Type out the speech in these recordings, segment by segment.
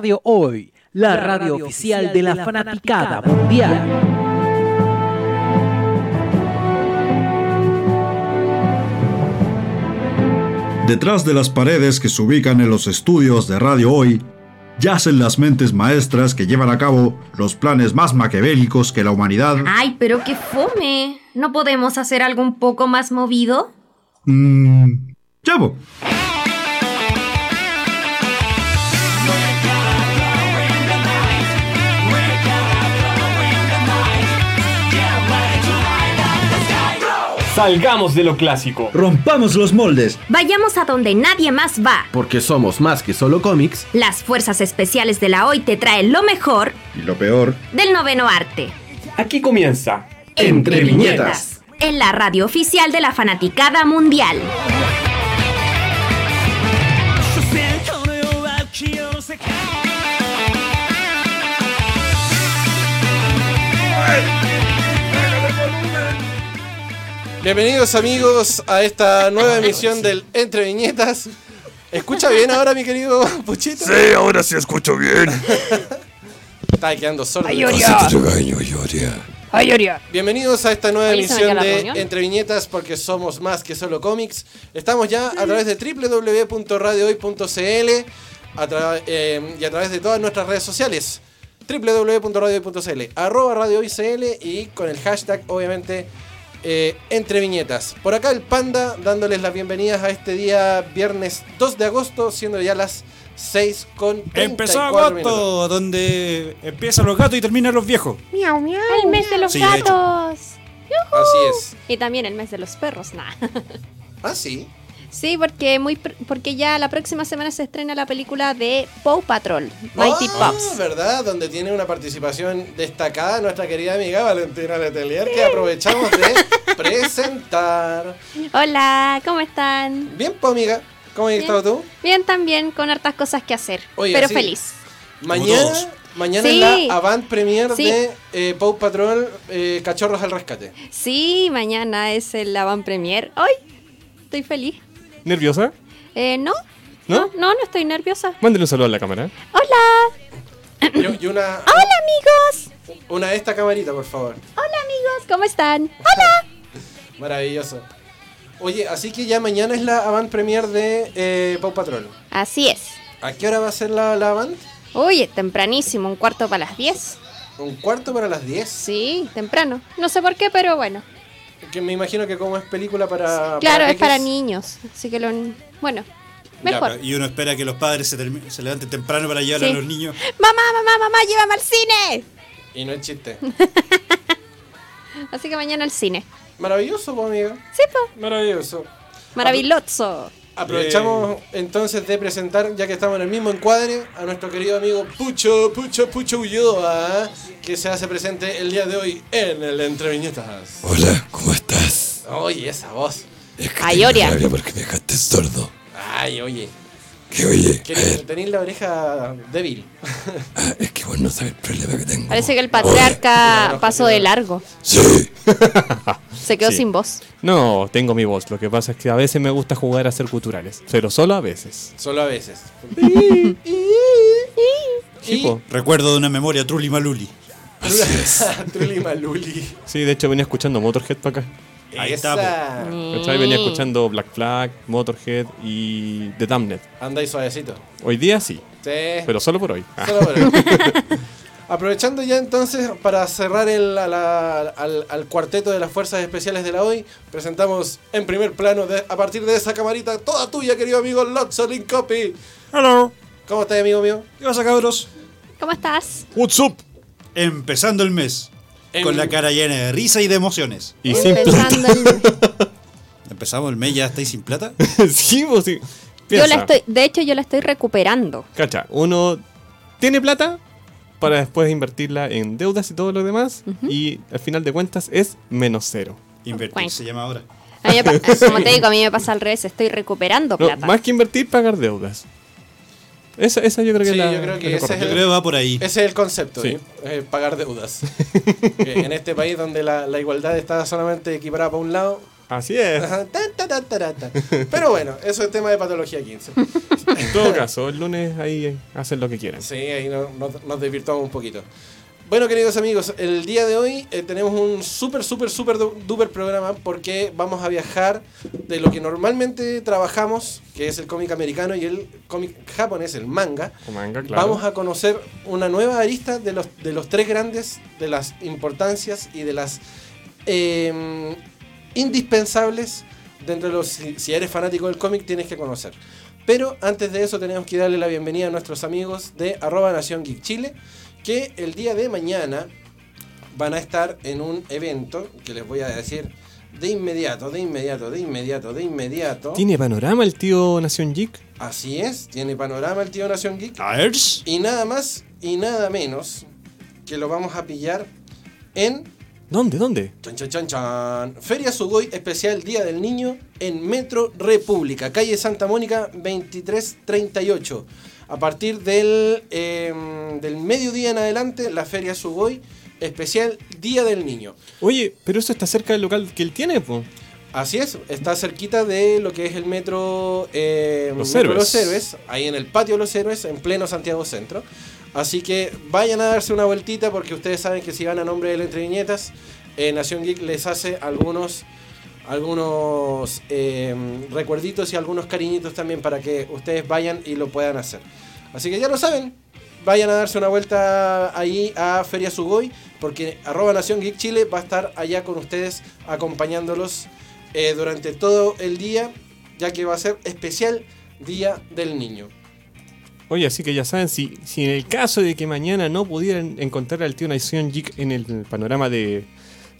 Radio Hoy, la radio oficial de la fanaticada mundial. Detrás de las paredes que se ubican en los estudios de Radio Hoy, yacen las mentes maestras que llevan a cabo los planes más maquiavélicos que la humanidad... Ay, pero qué fome. ¿No podemos hacer algo un poco más movido? Mmm... Llevo. Salgamos de lo clásico. Rompamos los moldes. Vayamos a donde nadie más va. Porque somos más que solo cómics. Las fuerzas especiales de la hoy te traen lo mejor Y lo peor... del noveno arte. Aquí comienza. Entre viñetas. En la radio oficial de la fanaticada mundial. Bienvenidos amigos a esta nueva emisión del Entre Viñetas. ¿Escucha bien ahora mi querido Puchito? Sí, ahora sí escucho bien. Está quedando sordo. Bienvenidos a esta nueva Oye, ¿se me emisión queda la de reunión? Entre Viñetas porque somos más que solo cómics. Estamos ya a través de www.radiohoy.cl a tra- eh, y a través de todas nuestras redes sociales www.radiohoy.cl arroba radiohoycl y con el hashtag obviamente eh, Entre Viñetas. Por acá el Panda dándoles las bienvenidas a este día viernes 2 de agosto siendo ya las 6 con Empezó 34 minutos. agosto, donde empiezan los gatos y terminan los viejos. El mes de los Sí, de hecho. gatos. Así es. Y también el mes de los perros, nah. Ah, sí. Sí, porque muy pr- porque ya la próxima semana se estrena la película de Paw Patrol, Mighty Ah, Pups. ¿verdad? Donde tiene una participación destacada nuestra querida amiga Valentina Letelier, que aprovechamos de presentar. Hola, ¿cómo están? Bien, pues, amiga, ¿cómo has Bien. estado tú? Bien también, con hartas cosas que hacer, Oye, pero sí. feliz. Mañana, mañana Sí. es la avant premier Sí. de eh, Paw Patrol eh, Cachorros al Rescate. Sí, mañana es el avant premier. ¡Ay! Estoy feliz. ¿Nerviosa? Eh, ¿no? ¿No? No, no, no estoy nerviosa. Mándale un saludo a la cámara. Hola, Y, y una, hola amigos. una de esta camarita, por favor. Hola amigos, ¿cómo están? Hola. Maravilloso. Oye, así que ya mañana es la avant premier de eh, Paw Patrol. Así es. ¿A qué hora va a ser la, la avant? Oye, tempranísimo, un cuarto para las 10. Un cuarto para las 10. Sí, temprano. No sé por qué, pero bueno. Que me imagino que como es película para... Claro, es peques, para niños. Así que lo. Bueno, mejor. y uno espera que los padres se, se levanten temprano para llevar Sí. a los niños. Mamá, mamá, mamá, llévame al cine. Y no es chiste. Así que mañana al cine. Maravilloso, pues, amiga. Sí, pues. Maravilloso. Maravilloso. Aprovechamos entonces de presentar, ya que estamos en el mismo encuadre, a nuestro querido amigo Pucho, Pucho, Pucho Ulloa, que se hace presente el día de hoy en el Entre Viñetas. Hola, ¿cómo estás? Oye, esa voz. Es que Ay, Oria. porque me dejaste sordo. Ay, oye. Que oye, Que tenéis la oreja débil. ah, es que vos no sabes el problema que tengo. Parece que el patriarca Oye. pasó de largo. Sí, Se quedó Sí. sin voz. No, tengo mi voz. Lo que pasa es que a veces me gusta jugar a ser culturales. Pero solo a veces. Solo a veces. Recuerdo de una memoria Trulli Maluli. así es. Trulli Maluli. Sí, de hecho venía escuchando Motorhead para acá. Ahí está, ¿Cachai? Venía escuchando Black Flag, Motorhead y The Damned. Andáis suavecito. Hoy día sí, Sí. pero solo por hoy. Ah, Solo por hoy. Aprovechando ya entonces para cerrar el, a la- al, al cuarteto de las fuerzas especiales de la hoy, presentamos en primer plano de- a partir de esa camarita toda tuya, querido amigo Lotsolin Copy. Hello. ¿Cómo estás, amigo mío? ¿Qué pasa, cabros? ¿Cómo estás? What's up? Empezando el mes. En- Con la cara llena de risa y de emociones. Y sin plata. Empezando el- Empezamos el mes, ya estáis sin plata. sí, pues sí. Yo la estoy, de hecho, yo la estoy recuperando. Cacha, uno tiene plata para después invertirla en deudas y todo lo demás. Y al final de cuentas es menos cero. Invertir se llama ahora. A mí me como te digo, a mí me pasa al revés, estoy recuperando No, plata. más que invertir, pagar deudas. Esa, esa yo creo que Sí, es la. yo creo que es ese es correcto. Yo creo que va por ahí. Ese es el concepto, Sí. ¿eh? Eh, pagar deudas. En este país donde la, la igualdad está solamente equiparada para un lado. Así es. Pero bueno, eso es tema de patología 15. En todo caso, el lunes ahí hacen lo que quieran. Sí, ahí no- no- nos desvirtuamos un poquito. Bueno, queridos amigos, el día de hoy eh, tenemos un súper, súper, súper du- duper programa porque vamos a viajar de lo que normalmente trabajamos, que es el cómic americano y el cómic japonés, el manga. O manga, claro. Vamos a conocer una nueva arista de los, de los tres grandes, de las importancias y de las eh, indispensables dentro de los... Si, si eres fanático del cómic, tienes que conocer. Pero antes de eso tenemos que darle la bienvenida a nuestros amigos de arroba Nación Geek Chile, que el día de mañana van a estar en un evento que les voy a decir de inmediato, de inmediato, de inmediato, de inmediato. ¿Tiene panorama el tío Nación Geek? Así es, tiene panorama el tío Nación Geek. Aers. Y nada más y nada menos que lo vamos a pillar en ¿Dónde? ¿Dónde? chan, chan, chan, chan, Feria Sugoi especial Día del Niño en Metro República, calle Santa Mónica 2338. A partir del, eh, del mediodía en adelante, la Feria Sugoi especial Día del Niño. Oye, pero eso está cerca del local que él tiene, po. Así es, está cerquita de lo que es el metro, eh, Los metro Héroes. Los Héroes, ahí en el patio de los Héroes, en pleno Santiago Centro. Así que vayan a darse una vueltita porque ustedes saben que si van a nombre de Entre Viñetas, eh, Nación Geek les hace algunos, algunos eh, recuerditos y algunos cariñitos también para que ustedes vayan y lo puedan hacer. Así que ya lo saben, vayan a darse una vuelta ahí a Feria Sugoi, porque arroba Nación Geek Chile va a estar allá con ustedes acompañándolos eh, durante todo el día, ya que va a ser especial Día del Niño. Oye, así que ya saben, si, si en el caso de que mañana no pudieran encontrar al tío Nación Geek en el panorama de,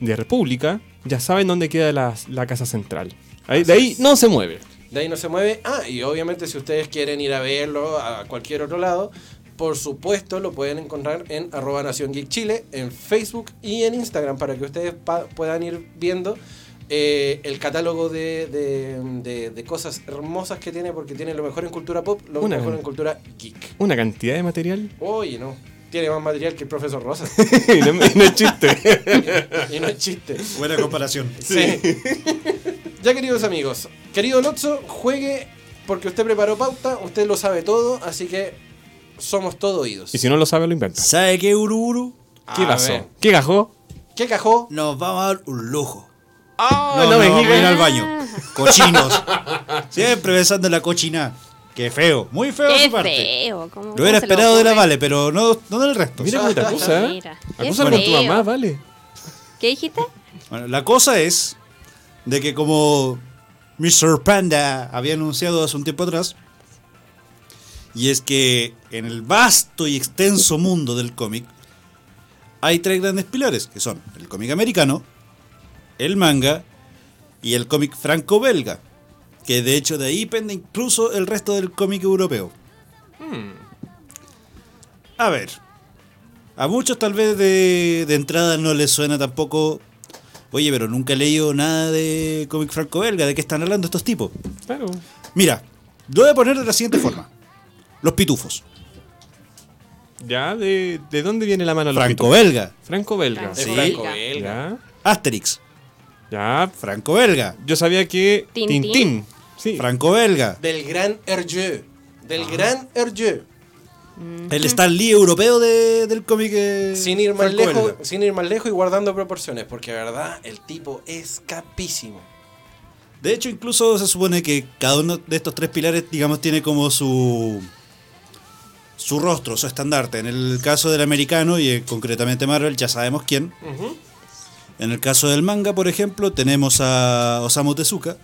de República, ya saben dónde queda la, la casa central. Ahí, de ahí no se mueve. De ahí no se mueve. Ah, y obviamente si ustedes quieren ir a verlo a cualquier otro lado, por supuesto lo pueden encontrar en arroba Nación Geek Chile, en Facebook y en Instagram, para que ustedes puedan ir viendo eh, el catálogo de, de- de- de cosas hermosas que tiene, porque tiene lo mejor en cultura pop, lo Una- mejor en cultura geek. Una cantidad de material. Oye, no. Tiene más material que el profesor Rosa. y no, y no es chiste. y no es chiste. Buena comparación. Sí. ya, queridos amigos, querido Lotso, juegue porque usted preparó pauta, usted lo sabe todo, así que somos todo oídos. y si no lo sabe, lo inventa. ¿Sabe qué, Ururu? ¿Qué A pasó? ver. ¿Qué gajó? ¿Qué cajó? Nos vamos a dar un lujo. Ah, no, no no, me vamos a digas. ir al baño. Cochinos. Siempre pensando en la cochina. Qué feo. Muy feo de Qué su parte. feo. ¿cómo- Lo cómo hubiera se le esperado de la ocurre? Vale, pero no, no del resto. Mira cómo te acusa, ¿eh? Mira, qué Acusa con tu feo. mamá, vale. ¿Qué dijiste? Bueno, la cosa es de que como Mr. Panda había anunciado hace un tiempo atrás, y es que en el vasto y extenso mundo del cómic hay tres grandes pilares, que son el cómic americano, el manga y el cómic franco-belga, que de hecho de ahí pende incluso el resto del cómic europeo. A ver, a muchos tal vez de, de entrada no les suena tampoco. Oye, pero nunca he leído nada de cómic franco-belga. ¿De qué están hablando estos tipos? Claro. Mira, lo voy a poner de la siguiente forma: Los pitufos. Ya, ¿de, de dónde viene la mano Franco-belga. pitufos? Franco-belga. Sí. franco-belga. Ya. Asterix. Ya. Franco-belga. Yo sabía que Tintín. Tintín. Sí. Franco-belga. Del gran Hergé. Del gran Hergé. El Stan Lee europeo de- del cómic. eh, Sin ir más lejos, sin ir más lejos y guardando proporciones, porque de verdad el tipo es capísimo. De hecho, incluso se supone que cada uno de estos tres pilares, digamos, tiene como su su rostro, su estandarte. En el caso del americano y eh, concretamente Marvel, ya sabemos quién. En el caso del manga, por ejemplo, tenemos a Osamu Tezuka,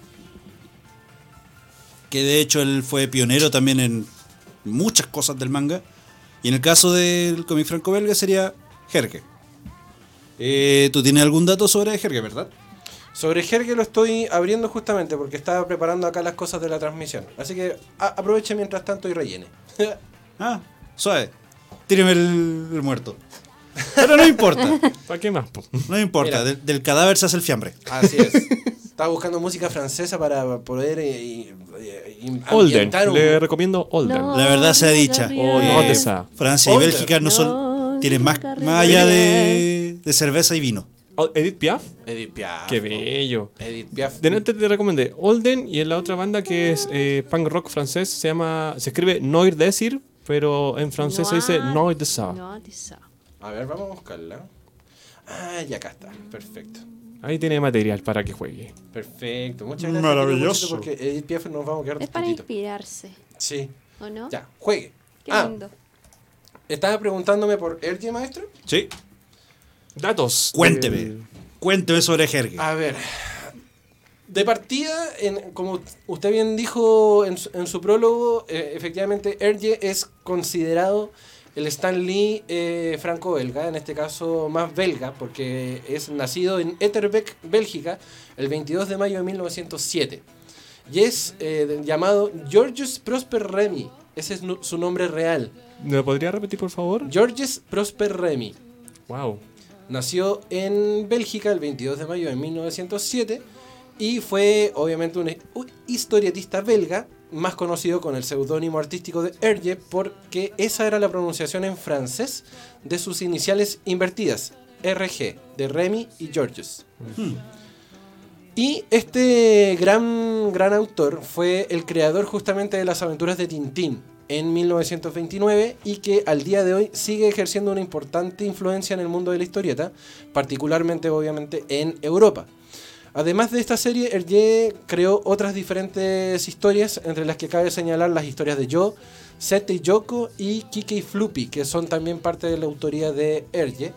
que de hecho él fue pionero también en muchas cosas del manga. Y en el caso del cómic franco-belga sería Jerge. Eh, ¿Tú tienes algún dato sobre Jerge, verdad? Sobre Jerge lo estoy abriendo justamente porque estaba preparando acá las cosas de la transmisión. Así que aproveche mientras tanto y rellene. Ah, suave. Tíreme el, el muerto. Pero no importa, ¿Para qué más? po? no importa. Del cadáver se hace el fiambre. Así es. Estaba buscando música francesa para poder eh, y- y- Olden. un- Le recomiendo Olden. No. La verdad sea dicha. Eh. Francia y. Bélgica no son. Tienen más, más allá de, de cerveza y vino. Edith Piaf. Edith Piaf. Qué bello. Edith Piaf. Delante te recomendé Olden y en la otra banda que es eh, punk rock francés se llama, se escribe Noir Desir, pero en francés se dice Noir de de sa. A ver, vamos a buscarla. Ah, ya acá está. Perfecto. Ahí tiene material para que juegue. Perfecto. Muchas gracias. Maravilloso. Porque Edith Piaf nos vamos a quedar Es para poquito. inspirarse, Sí. ¿o no? Ya, juegue. Qué ah, lindo. ¿estabas preguntándome por Ergie, maestro? Sí. Datos. Cuénteme. del- Cuénteme sobre Jerge. A ver. De partida, en- como usted bien dijo en su, en su prólogo, eh, efectivamente Erge es considerado el Stan Lee eh, franco-belga, en este caso más belga, porque es nacido en Etterbeek, Bélgica, el 22 de mayo de 1907. Y es eh, llamado Georges Prosper Remy. Ese es su nombre real. ¿Me lo podría repetir, por favor? Georges Prosper Remy. Wow. Nació en Bélgica el 22 de mayo de 1907 y fue obviamente un un historietista belga, más conocido con el seudónimo artístico de Hergé porque esa era la pronunciación en francés de sus iniciales invertidas, RG, de Remy y Georges. Y este gran, gran autor fue el creador justamente de las aventuras de Tintín en 1929 y que al día de hoy sigue ejerciendo una importante influencia en el mundo de la historieta, particularmente obviamente en Europa. Además de esta serie, Hergé creó otras diferentes historias, entre las que cabe señalar las historias de Joe, Sete y Yoko y Kike y Floopy, que son también parte de la autoría de Hergé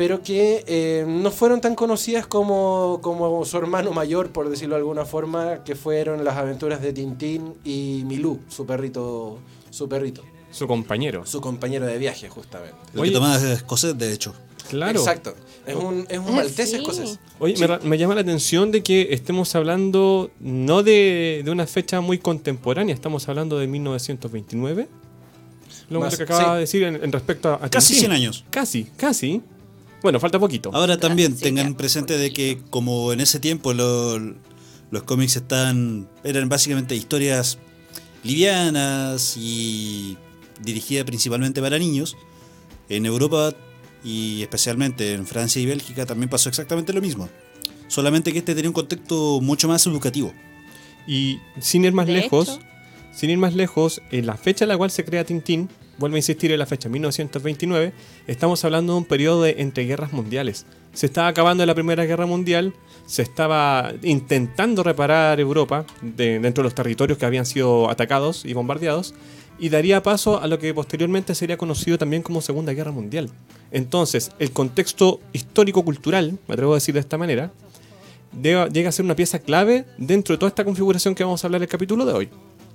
pero que eh, no fueron tan conocidas como, como su hermano mayor, por decirlo de alguna forma, que fueron las aventuras de Tintín y Milú, su perrito, su perrito, Su compañero. su compañero de viaje, justamente. Lo Oye. que tomaba es escocés, de hecho. Claro. Exacto. Es un, es un Ah, maltés sí. escocés. Oye, me, llama la atención de que estemos hablando no de, de una fecha muy contemporánea, estamos hablando de 1929. Lo Más, que acaba sí. de decir en, en respecto a, Casi Tintín. 100 años. Casi, casi. Bueno, falta poquito. Ahora también tengan presente de que como en ese tiempo lo- los cómics están eran básicamente historias livianas y dirigidas principalmente para niños, en Europa y especialmente en Francia y Bélgica también pasó exactamente lo mismo. Solamente que este tenía un contexto mucho más educativo. Y sin ir más De lejos, hecho. sin ir más lejos, en la fecha en la cual se crea Tintín, vuelvo a insistir en la fecha 1929, estamos hablando de un periodo de entreguerras mundiales. Se estaba acabando la Primera Guerra Mundial, se estaba intentando reparar Europa de- dentro de los territorios que habían sido atacados y bombardeados, y daría paso a lo que posteriormente sería conocido también como Segunda Guerra Mundial. Entonces, el contexto histórico-cultural, me atrevo a decir de esta manera, llega a ser una pieza clave dentro de toda esta configuración que vamos a hablar en el capítulo de hoy.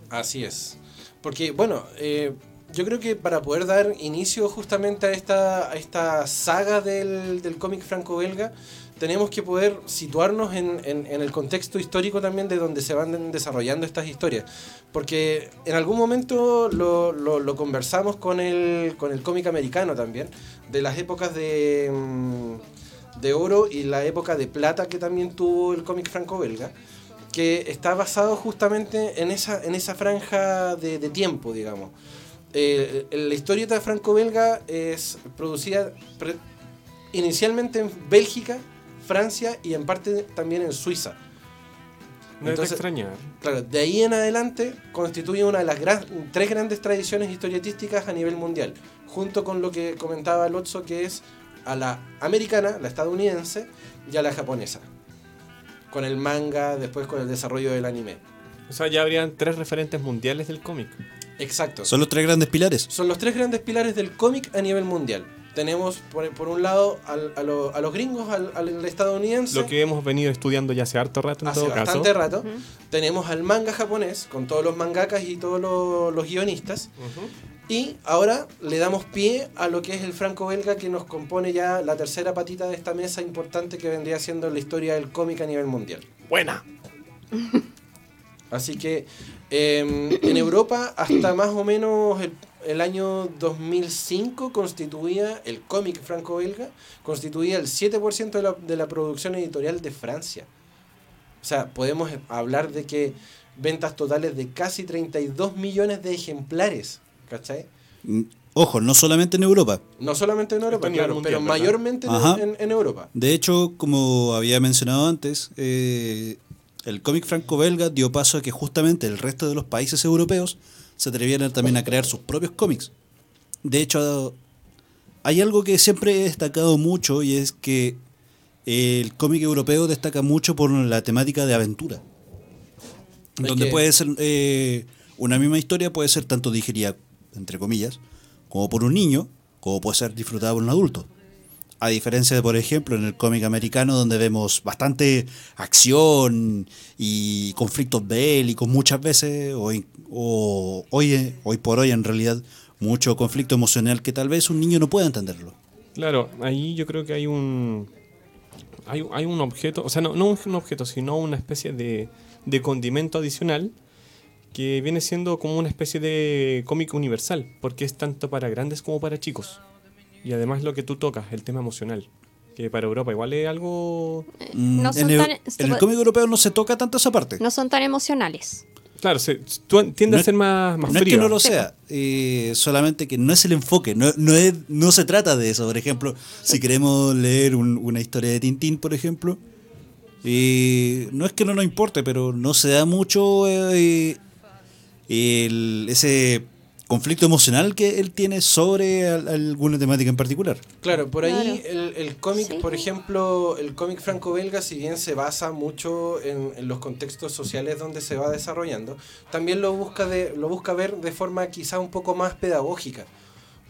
Así es. Porque, bueno, eh, yo creo que para poder dar inicio justamente a esta, a esta saga del, del cómic franco-belga, tenemos que poder situarnos en, en- en el contexto histórico también de donde se van desarrollando estas historias. Porque en algún momento lo, lo- lo conversamos con el, con el cómic americano también, de las épocas de, mm, de oro y la época de plata que también tuvo el cómic franco-belga que está basado justamente en esa, en esa franja de, de tiempo, digamos. Eh, la historieta franco-belga es producida inicialmente en Bélgica, Francia y en parte también en Suiza. No Entonces- de extrañar. Claro, de ahí en adelante constituye una de las gran- tres grandes tradiciones historietísticas a nivel mundial, junto con lo que comentaba Lotso, que es a la americana, la estadounidense y a la japonesa. Con el manga, después con el desarrollo del anime. O sea, ya habrían tres referentes mundiales del cómic. Exacto. Son los tres grandes pilares. Son los tres grandes pilares del cómic a nivel mundial. Tenemos, por, por un lado, al- a, lo- a los gringos, al, al estadounidense. Lo que hemos venido estudiando ya hace harto rato en hace todo caso. bastante rato. Tenemos al manga japonés, con todos los mangakas y todos los, los guionistas. Y ahora le damos pie a lo que es el franco-belga que nos compone ya la tercera patita de esta mesa importante que vendría siendo la historia del cómic a nivel mundial. Buena. Así que eh, en Europa hasta más o menos el, el año 2005 constituía el cómic franco-belga, constituía el 7% de la, de la producción editorial de Francia. O sea, podemos hablar de que ventas totales de casi 32 millones de ejemplares. ¿Cachai? Mm, Ojo, no solamente en Europa. No solamente en Europa, claro, mundial, pero ¿verdad? mayormente en- en Europa. De hecho, como había mencionado antes, eh, el cómic franco-belga dio paso a que justamente el resto de los países europeos se atrevieran también a crear sus propios cómics. De hecho, hay algo que siempre he destacado mucho y es que el cómic europeo destaca mucho por la temática de aventura. Es Donde que- puede ser eh, una misma historia, puede ser tanto digerida, entre comillas, como por un niño, como puede ser disfrutada por un adulto. A diferencia de, por ejemplo, en el cómic americano, donde vemos bastante acción y conflictos bélicos muchas veces, in- o hoy, hoy por hoy en realidad mucho conflicto emocional que tal vez un niño no pueda entenderlo. Claro, ahí yo creo que hay un. Hay, hay un objeto, o sea, no, no un objeto, sino una especie de, de condimento adicional que viene siendo como una especie de cómic universal, porque es tanto para grandes como para chicos. Y además lo que tú tocas, el tema emocional, que para Europa igual es algo... Mm, en, el, tan- en el cómic europeo no se toca tanto esa parte. No son tan emocionales. Claro, se, tú tiende No a ser más, más no es que no lo sea, eh, solamente que no es el enfoque, no, no, es, no se trata de eso. Por ejemplo, si queremos leer un- una historia de Tintín, por ejemplo, eh, no es que no nos importe, pero no se da mucho eh, el- ese conflicto emocional que él tiene sobre al- alguna temática en particular. Claro, por ahí Claro. el, el cómic, Sí. por ejemplo, el cómic franco-belga, si bien se basa mucho en, en los contextos sociales donde se va desarrollando, también lo busca, de, lo busca ver de forma quizá un poco más pedagógica.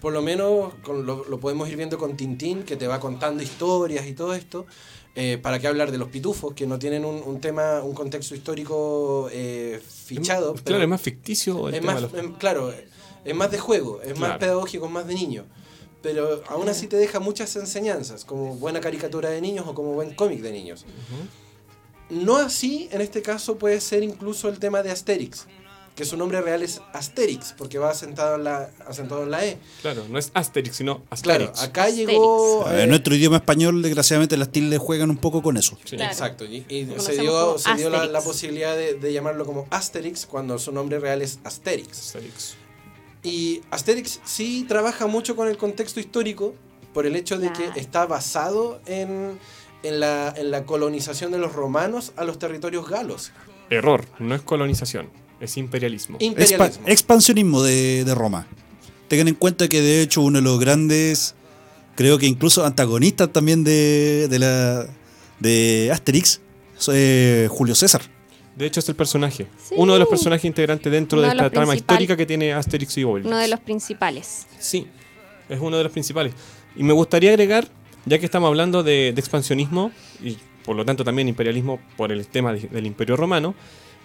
Por lo menos con lo, lo podemos ir viendo con Tintín, que te va contando historias y todo esto. Eh, ¿Para qué hablar de los pitufos, que no tienen un, un tema, un contexto histórico eh, fichado? Claro, pero- es más ficticio el es tema más, de los- em, claro, es más de juego, es más Claro. pedagógico, es más de niño. Pero aún así te deja muchas enseñanzas, como buena caricatura de niños o como buen cómic de niños. No así, en este caso, puede ser incluso el tema de Asterix, que su nombre real es Asterix, porque va asentado en la, asentado en la E. Claro, no es Asterix, sino Claro, Asterix. acá llegó... Eh, nuestro idioma español, desgraciadamente, las tildes juegan un poco con eso. Sí. Claro. Exacto, y, y se dio, se dio la, Asterix. la posibilidad de, de llamarlo como Asterix cuando su nombre real es Asterix. Asterix. Y Asterix sí trabaja mucho con el contexto histórico por el hecho de que está basado en, en, la, en la colonización de los romanos a los territorios galos. Error, no es colonización, es imperialismo. Expa- Imperialismo. expansionismo de, de Roma. Tengan en cuenta que de hecho uno de los grandes, creo que incluso antagonistas también de, de la de Asterix, es Julio César. De hecho, es el personaje. Sí. Uno de los personajes integrantes dentro Uno de de esta trama histórica que tiene Asterix y Obelix. Uno de los principales. Sí, es uno de los principales. Y me gustaría agregar, ya que estamos hablando de, de expansionismo y por lo tanto también imperialismo por el tema de- del Imperio Romano,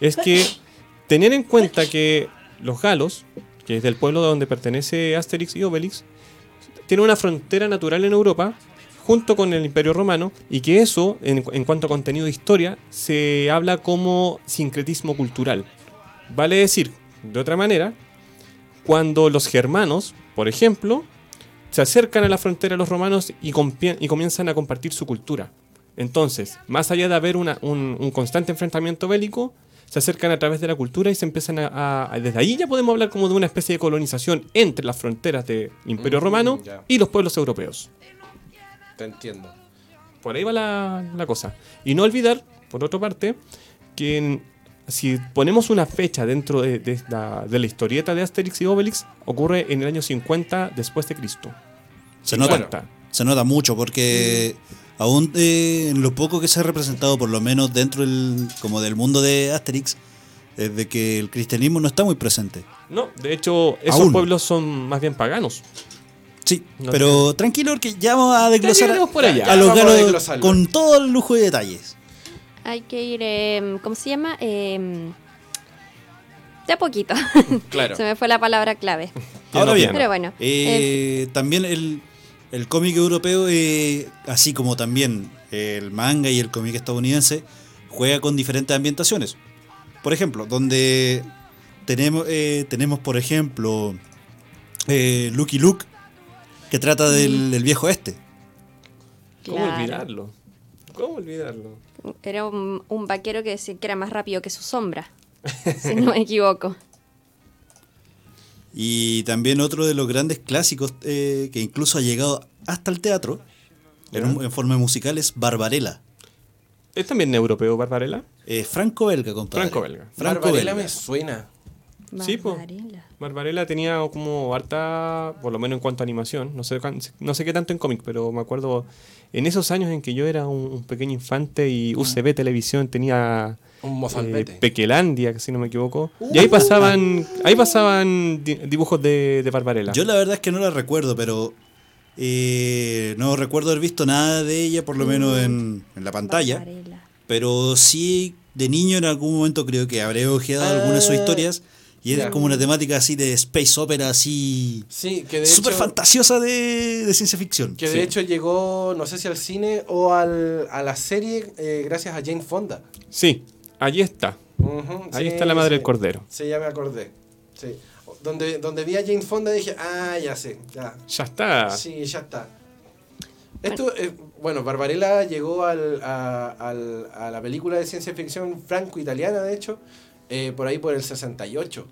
es que tener en cuenta que los galos, que es del pueblo donde pertenece Asterix y Obelix, tienen una frontera natural en Europa junto con el Imperio Romano y que eso, en, en cuanto a contenido de historia, se habla como sincretismo cultural. Vale decir, de otra manera, cuando los germanos, por ejemplo, se acercan a la frontera de los romanos y, comienzan a compartir su cultura. Entonces, más allá de haber una- un, un constante enfrentamiento bélico, se acercan a través de la cultura y se empiezan a, a- Desde ahí ya podemos hablar como de una especie de colonización entre las fronteras del Imperio Mm, Romano y los pueblos europeos. Te entiendo. Por ahí va la, la cosa. Y no olvidar, por otra parte, que en- si ponemos una fecha dentro de, de la, de la historieta de Asterix y Obelix, ocurre en el año 50 después de Cristo. Se nota, 50. se nota mucho porque aún eh, en lo poco que se ha representado, por lo menos dentro del, como del mundo de Asterix, es de que el cristianismo no está muy presente. No, de hecho, esos Aún. pueblos son más bien paganos. Sí, No pero tranquilo porque ya vamos a desglosar por allá. a los galos con todo el lujo de detalles. Hay que ir, em, ¿cómo se llama? Em, de a poquito. Claro. se me fue la palabra clave. Ahora bien, Pero bueno, eh, también el, el cómic europeo, eh, así como también el manga y el cómic estadounidense, juega con diferentes ambientaciones. Por ejemplo, donde tenemos, eh, tenemos por ejemplo, eh, Lucky Luke, que trata del, del viejo este. ¿Cómo Claro. olvidarlo? ¿Cómo olvidarlo? Era un, un vaquero que decía que era más rápido que su sombra. si no me equivoco. Y también otro de los grandes clásicos eh, que incluso ha llegado hasta el teatro en, un- en forma musical es Barbarella. ¿Es también europeo, Barbarella? Eh, Franco-belga, compadre. Franco-belga. Barbarella Franco-belga. me suena. Sí, po. Barbarella. Tenía como harta, por lo menos en cuanto a animación, no sé, cuán- no sé qué tanto en cómic, pero me acuerdo en esos años en que yo era un, un pequeño infante y UCB Televisión tenía Un eh. Pequelandia, que si no me equivoco, y ahí pasaban ahí pasaban di- dibujos de, de Barbarella. Yo la verdad es que no la recuerdo, pero eh, no recuerdo haber visto nada de ella, por lo menos en, en la pantalla. Barbarella. Pero sí, de niño en algún momento creo que habré ojeado algunas de sus Ah, historias. Y es ya. como una temática así de space opera, así. Sí, que de Súper hecho, fantasiosa de, de ciencia ficción. que de Sí. hecho llegó, no sé si al cine o al, a la serie eh, gracias a Jane Fonda. Sí, allí está. Ahí sí, está la madre sí. del cordero. Sí, ya me acordé. Sí. Donde, donde vi a Jane Fonda dije, ah, ya sé, ya. Ya está. Sí, ya está. Esto, eh, bueno, Barbarella llegó al, a, al- a la película de ciencia ficción franco-italiana, de hecho, eh, por ahí por el 68.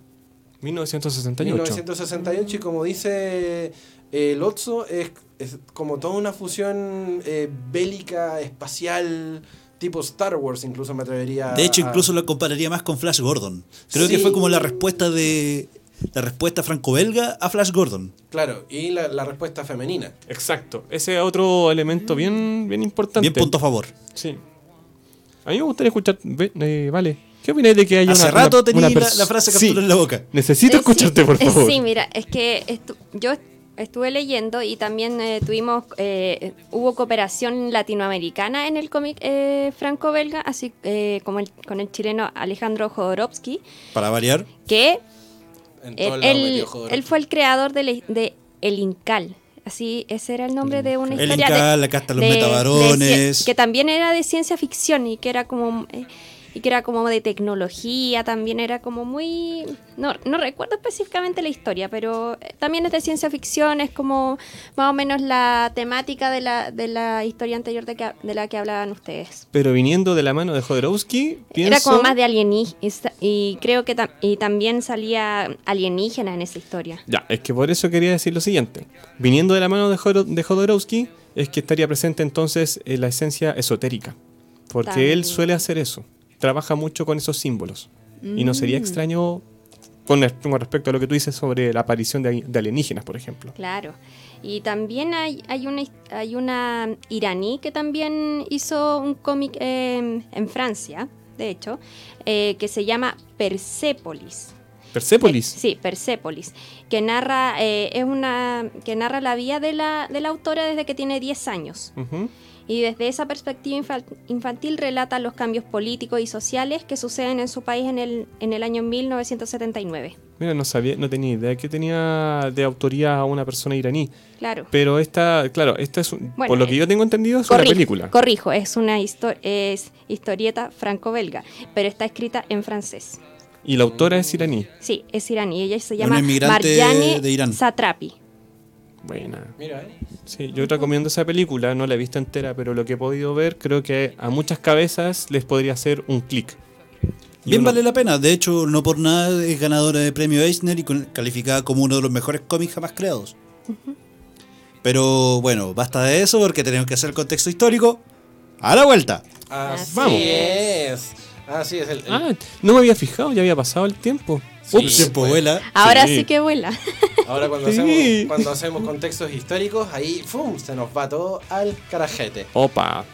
1968. 1968, y como dice eh, Lotso, es, es como toda una fusión eh, bélica, espacial, tipo Star Wars, incluso me atrevería De hecho, a- incluso lo compararía más con Flash Gordon. Creo que fue como la respuesta de. La respuesta franco-belga a Flash Gordon. Claro, y la, la respuesta femenina. Exacto. Ese es otro elemento bien, bien importante. Bien punto a favor. Sí. A mí me gustaría escuchar. eh, vale. ¿Qué opináis de que haya Hace una. rato tenía la, la frase Sí. captura en la boca. Necesito Eh, escucharte, sí, por eh, favor. Sí, mira, es que estu- yo estuve leyendo y también eh, tuvimos, eh, hubo cooperación latinoamericana en el cómic eh, franco-belga, así eh, como el- con el chileno Alejandro Jodorowsky, Para variar. que En él, él- fue el creador de, la- de El Incal. Así, ese era el nombre de una El historia. Incal, de, acá están los de- de metabarones. ci- que también era de ciencia ficción y que era como. Y que era como de tecnología, también era como muy... No, no recuerdo específicamente la historia, pero eh, también es de ciencia ficción, es como más o menos la temática de la, de la historia anterior de, que, de la que hablaban ustedes. Pero viniendo de la mano de Jodorowsky, pienso. Era como más de alienígenas y creo que tam- y también salía alienígena en esa historia. Ya, es que por eso quería decir lo siguiente. Viniendo de la mano de, de Jodorowsky, es que estaría presente entonces eh, la esencia esotérica. Porque También. él suele hacer eso. Trabaja mucho con esos símbolos. Y no Mm. sería extraño con, res- con respecto a lo que tú dices sobre la aparición de, de alienígenas, por ejemplo. Claro. Y también hay, hay, una, hay una iraní que también hizo un cómic eh, en Francia, de hecho, eh, que se llama Persépolis. Persépolis. Eh, sí, Persépolis, que narra, eh, es una, que narra la vida de la, de la autora desde que tiene 10 años. Ujú. Y desde esa perspectiva infantil relata los cambios políticos y sociales que suceden en su país en el, en el año 1979. Mira, no sabía, no tenía idea que tenía de autoría a una persona iraní. Claro. Pero esta, claro, esta es, un- Bueno, por lo que eh, yo tengo entendido, es una película. Corrijo, es una histo- es historieta franco-belga, pero está escrita en francés. Y la autora es iraní. Sí, es iraní. Ella se llama Marjane de Irán. Satrapi. Buena. Mira, eh. Sí, yo recomiendo esa película, no la he visto entera, pero lo que he podido ver, creo que a muchas cabezas les podría hacer un clic. Bien uno- vale la pena. De hecho, no por nada es ganadora de premio Eisner y calificada como uno de los mejores cómics jamás creados. Pero bueno, basta de eso porque tenemos que hacer el contexto histórico. ¡A la vuelta! Así Vamos. es. Así es. El, el- Ah, no me había fijado, ya había pasado el tiempo. Sí, Ups. Tiempo pues. vuela. Ahora Sí. sí, que vuela. Ahora cuando, Sí. hacemos, cuando hacemos contextos históricos, ahí ¡fum! se nos va todo al carajete. Opa.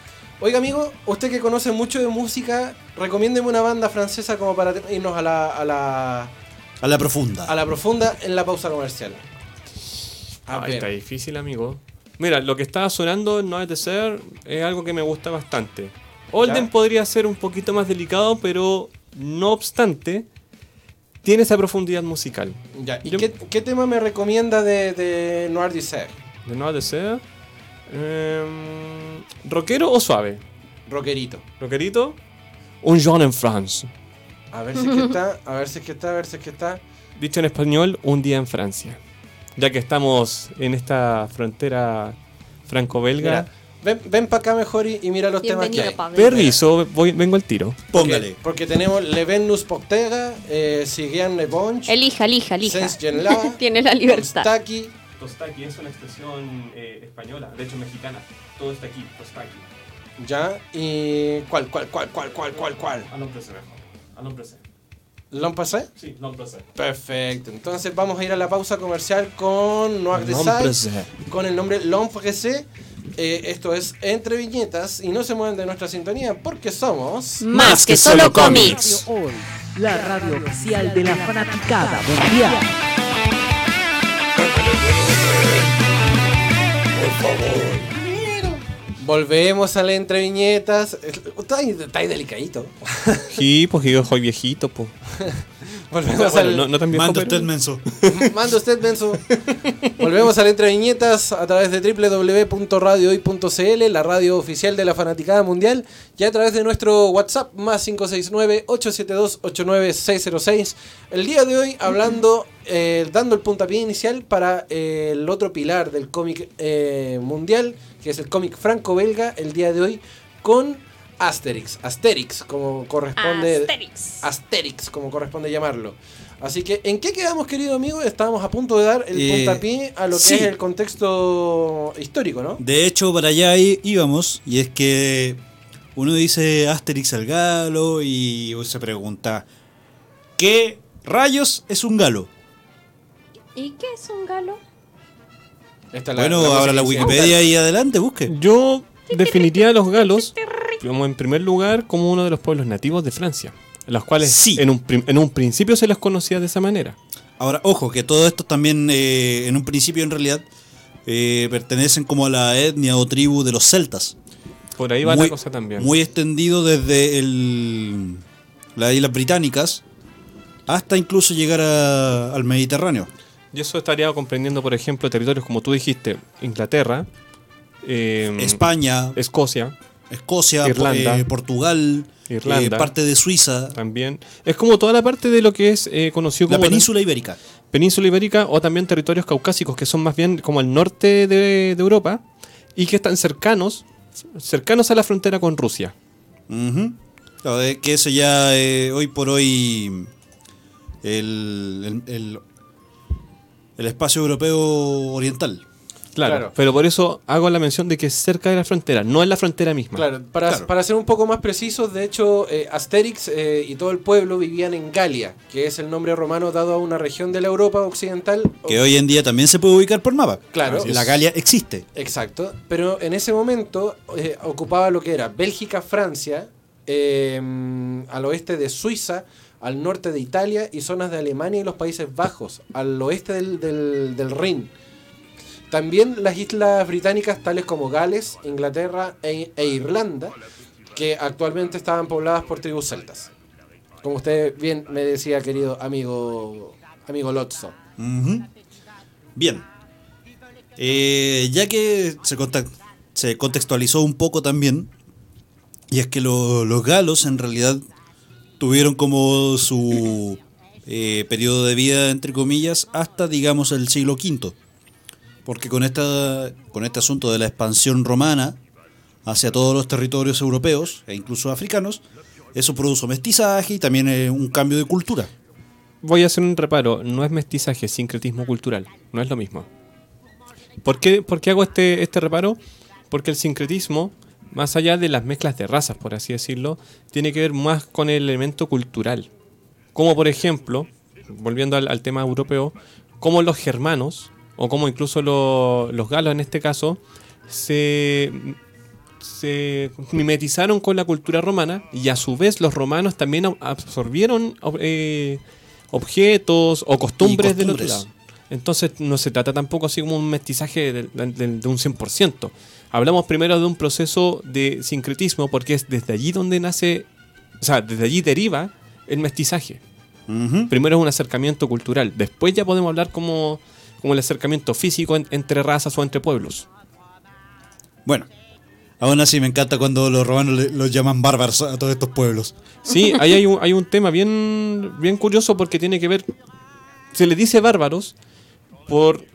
Oiga, amigo, usted que conoce mucho de música, recomiéndeme una banda francesa como para irnos a la, a la, A la profunda. a la profunda en la pausa comercial. A Ay, ver. está difícil, amigo. Mira, lo que estaba sonando No hay de ser es algo que me gusta bastante. Olden Ya. podría ser un poquito más delicado, pero no obstante, tiene esa profundidad musical. Ya, ¿Y Yo- qué, qué tema me recomienda de, de Noir Dessert? De No hay de ser. em, ¿Rockero o suave? Rockerito. ¿Rockerito? Un Jean en France. A ver si es que está, a ver si es que está, a ver si es que está. Dicho en español, un día en Francia. Ya que estamos en esta frontera franco-belga. Ven, ven para acá mejor y, y mira los temas que Bienvenido, hay. Pavel. Permiso, voy, vengo al tiro. Póngale. Porque, porque tenemos Levenus Poctega, eh, Sigian Nebonch, Elija, elija, elija. Sens Genla, Tiene la libertad. Tostaki. Tostaki es una expresión española, de hecho mexicana. Todo está aquí, Tostaki. Ya, y. ¿Cuál, cuál, cuál, cuál, cuál, cuál, cuál? A nombre mejor. A nombre ¿L'on passé? Sí, nombre Perfecto. Entonces vamos a ir a la pausa comercial con Noir de Sal, con el nombre L'Homme Pressé. Eh, esto es Entre Viñetas y no se mueven de nuestra sintonía porque somos... Más que solo cómics. Hoy, la radio oficial de la fanaticada mundial. Volvemos al Entre Viñetas. Está ahí, está ahí delicadito. Sí, pues yo soy viejito, pues. Volvemos Bueno, al... no, no tan viejo, Manda pero- usted menso. Manda usted, Benzo. Volvemos al Entre Viñetas a través de www.radiohoy.cl, la radio oficial de la Fanaticada Mundial, y a través de nuestro WhatsApp más 569-872-89606. El día de hoy hablando, eh, dando el puntapié inicial para eh, el otro pilar del cómic eh, mundial, que es el cómic franco-belga, el día de hoy con Asterix. Asterix, como corresponde. Asterix. Asterix, como corresponde llamarlo. Así que, ¿en qué quedamos, querido amigo? Estábamos a punto de dar el Eh, puntapié a lo que sí. es el contexto histórico, ¿no? De hecho, para allá íbamos, y es que uno dice Asterix al galo y se pregunta, ¿qué rayos es un galo? ¿Y qué es un galo? Esta es la- bueno, la ahora la Wikipedia ahí adelante, busque. Yo definiría a los galos como en primer lugar como uno de los pueblos nativos de Francia, los cuales Sí. en, un, en un principio se les conocía de esa manera. Ahora, ojo, que todo esto también, eh, en un principio en realidad, eh, pertenecen como a la etnia o tribu de los celtas. Por ahí va muy, la cosa también. Muy extendido desde el, las islas británicas hasta incluso llegar a- al Mediterráneo. Y eso estaría comprendiendo, por ejemplo, territorios como tú dijiste, Inglaterra, eh, España, Escocia Escocia, Irlanda. eh, Portugal, Irlanda. eh, parte de Suiza, también. Es como toda la parte de lo que es eh, conocido la como península ibérica. península ibérica o también territorios caucásicos que son más bien como al norte de, de Europa y que están cercanos, cercanos a la frontera con Rusia. Claro, que eso ya hoy por hoy el, el, el- el espacio europeo oriental. Claro, Claro. pero por eso hago la mención de que es cerca de la frontera, no en la frontera misma. Claro, para, Claro. para ser un poco más precisos, de hecho, eh, Asterix eh, y todo el pueblo vivían en Galia, que es el nombre romano dado a una región de la Europa occidental. Que hoy en día también se puede ubicar por mapa. Claro. La Galia existe. Exacto, pero en ese momento eh, ocupaba lo que era Bélgica, Francia, eh, al oeste de Suiza, al norte de Italia y zonas de Alemania y los Países Bajos, al oeste del, del, del Rin. También las islas británicas tales como Gales, Inglaterra e, e Irlanda, que actualmente estaban pobladas por tribus celtas. Como usted bien me decía, querido amigo, amigo Lotso. Bien. Eh, ya que se, se contextualizó un poco también, y es que lo- los galos en realidad tuvieron como su eh, periodo de vida, entre comillas, hasta, digamos, el siglo V. Porque con, esta, con este asunto de la expansión romana hacia todos los territorios europeos e incluso africanos, eso produjo mestizaje y también eh, un cambio de cultura. Voy a hacer un reparo, no es mestizaje, es sincretismo cultural, no es lo mismo. ¿Por qué, por qué hago este, este reparo? Porque el sincretismo, más allá de las mezclas de razas, por así decirlo, tiene que ver más con el elemento cultural. Como por ejemplo, volviendo al tema europeo, como los germanos, o como incluso lo- los galos en este caso, se, se mimetizaron con la cultura romana y a su vez los romanos también ab- absorbieron eh, objetos o costumbres, del otro costumbres. lado. Entonces no se trata tampoco así como un mestizaje de, de- de un 100%. Hablamos primero de un proceso de sincretismo porque es desde allí donde nace, o sea, desde allí deriva el mestizaje. Primero es un acercamiento cultural, después ya podemos hablar como, como el acercamiento físico en- entre razas o entre pueblos. Bueno, aún así me encanta cuando los romanos los llaman bárbaros a todos estos pueblos. Sí, ahí hay un, hay un tema bien, bien curioso porque tiene que ver. Se le dice bárbaros por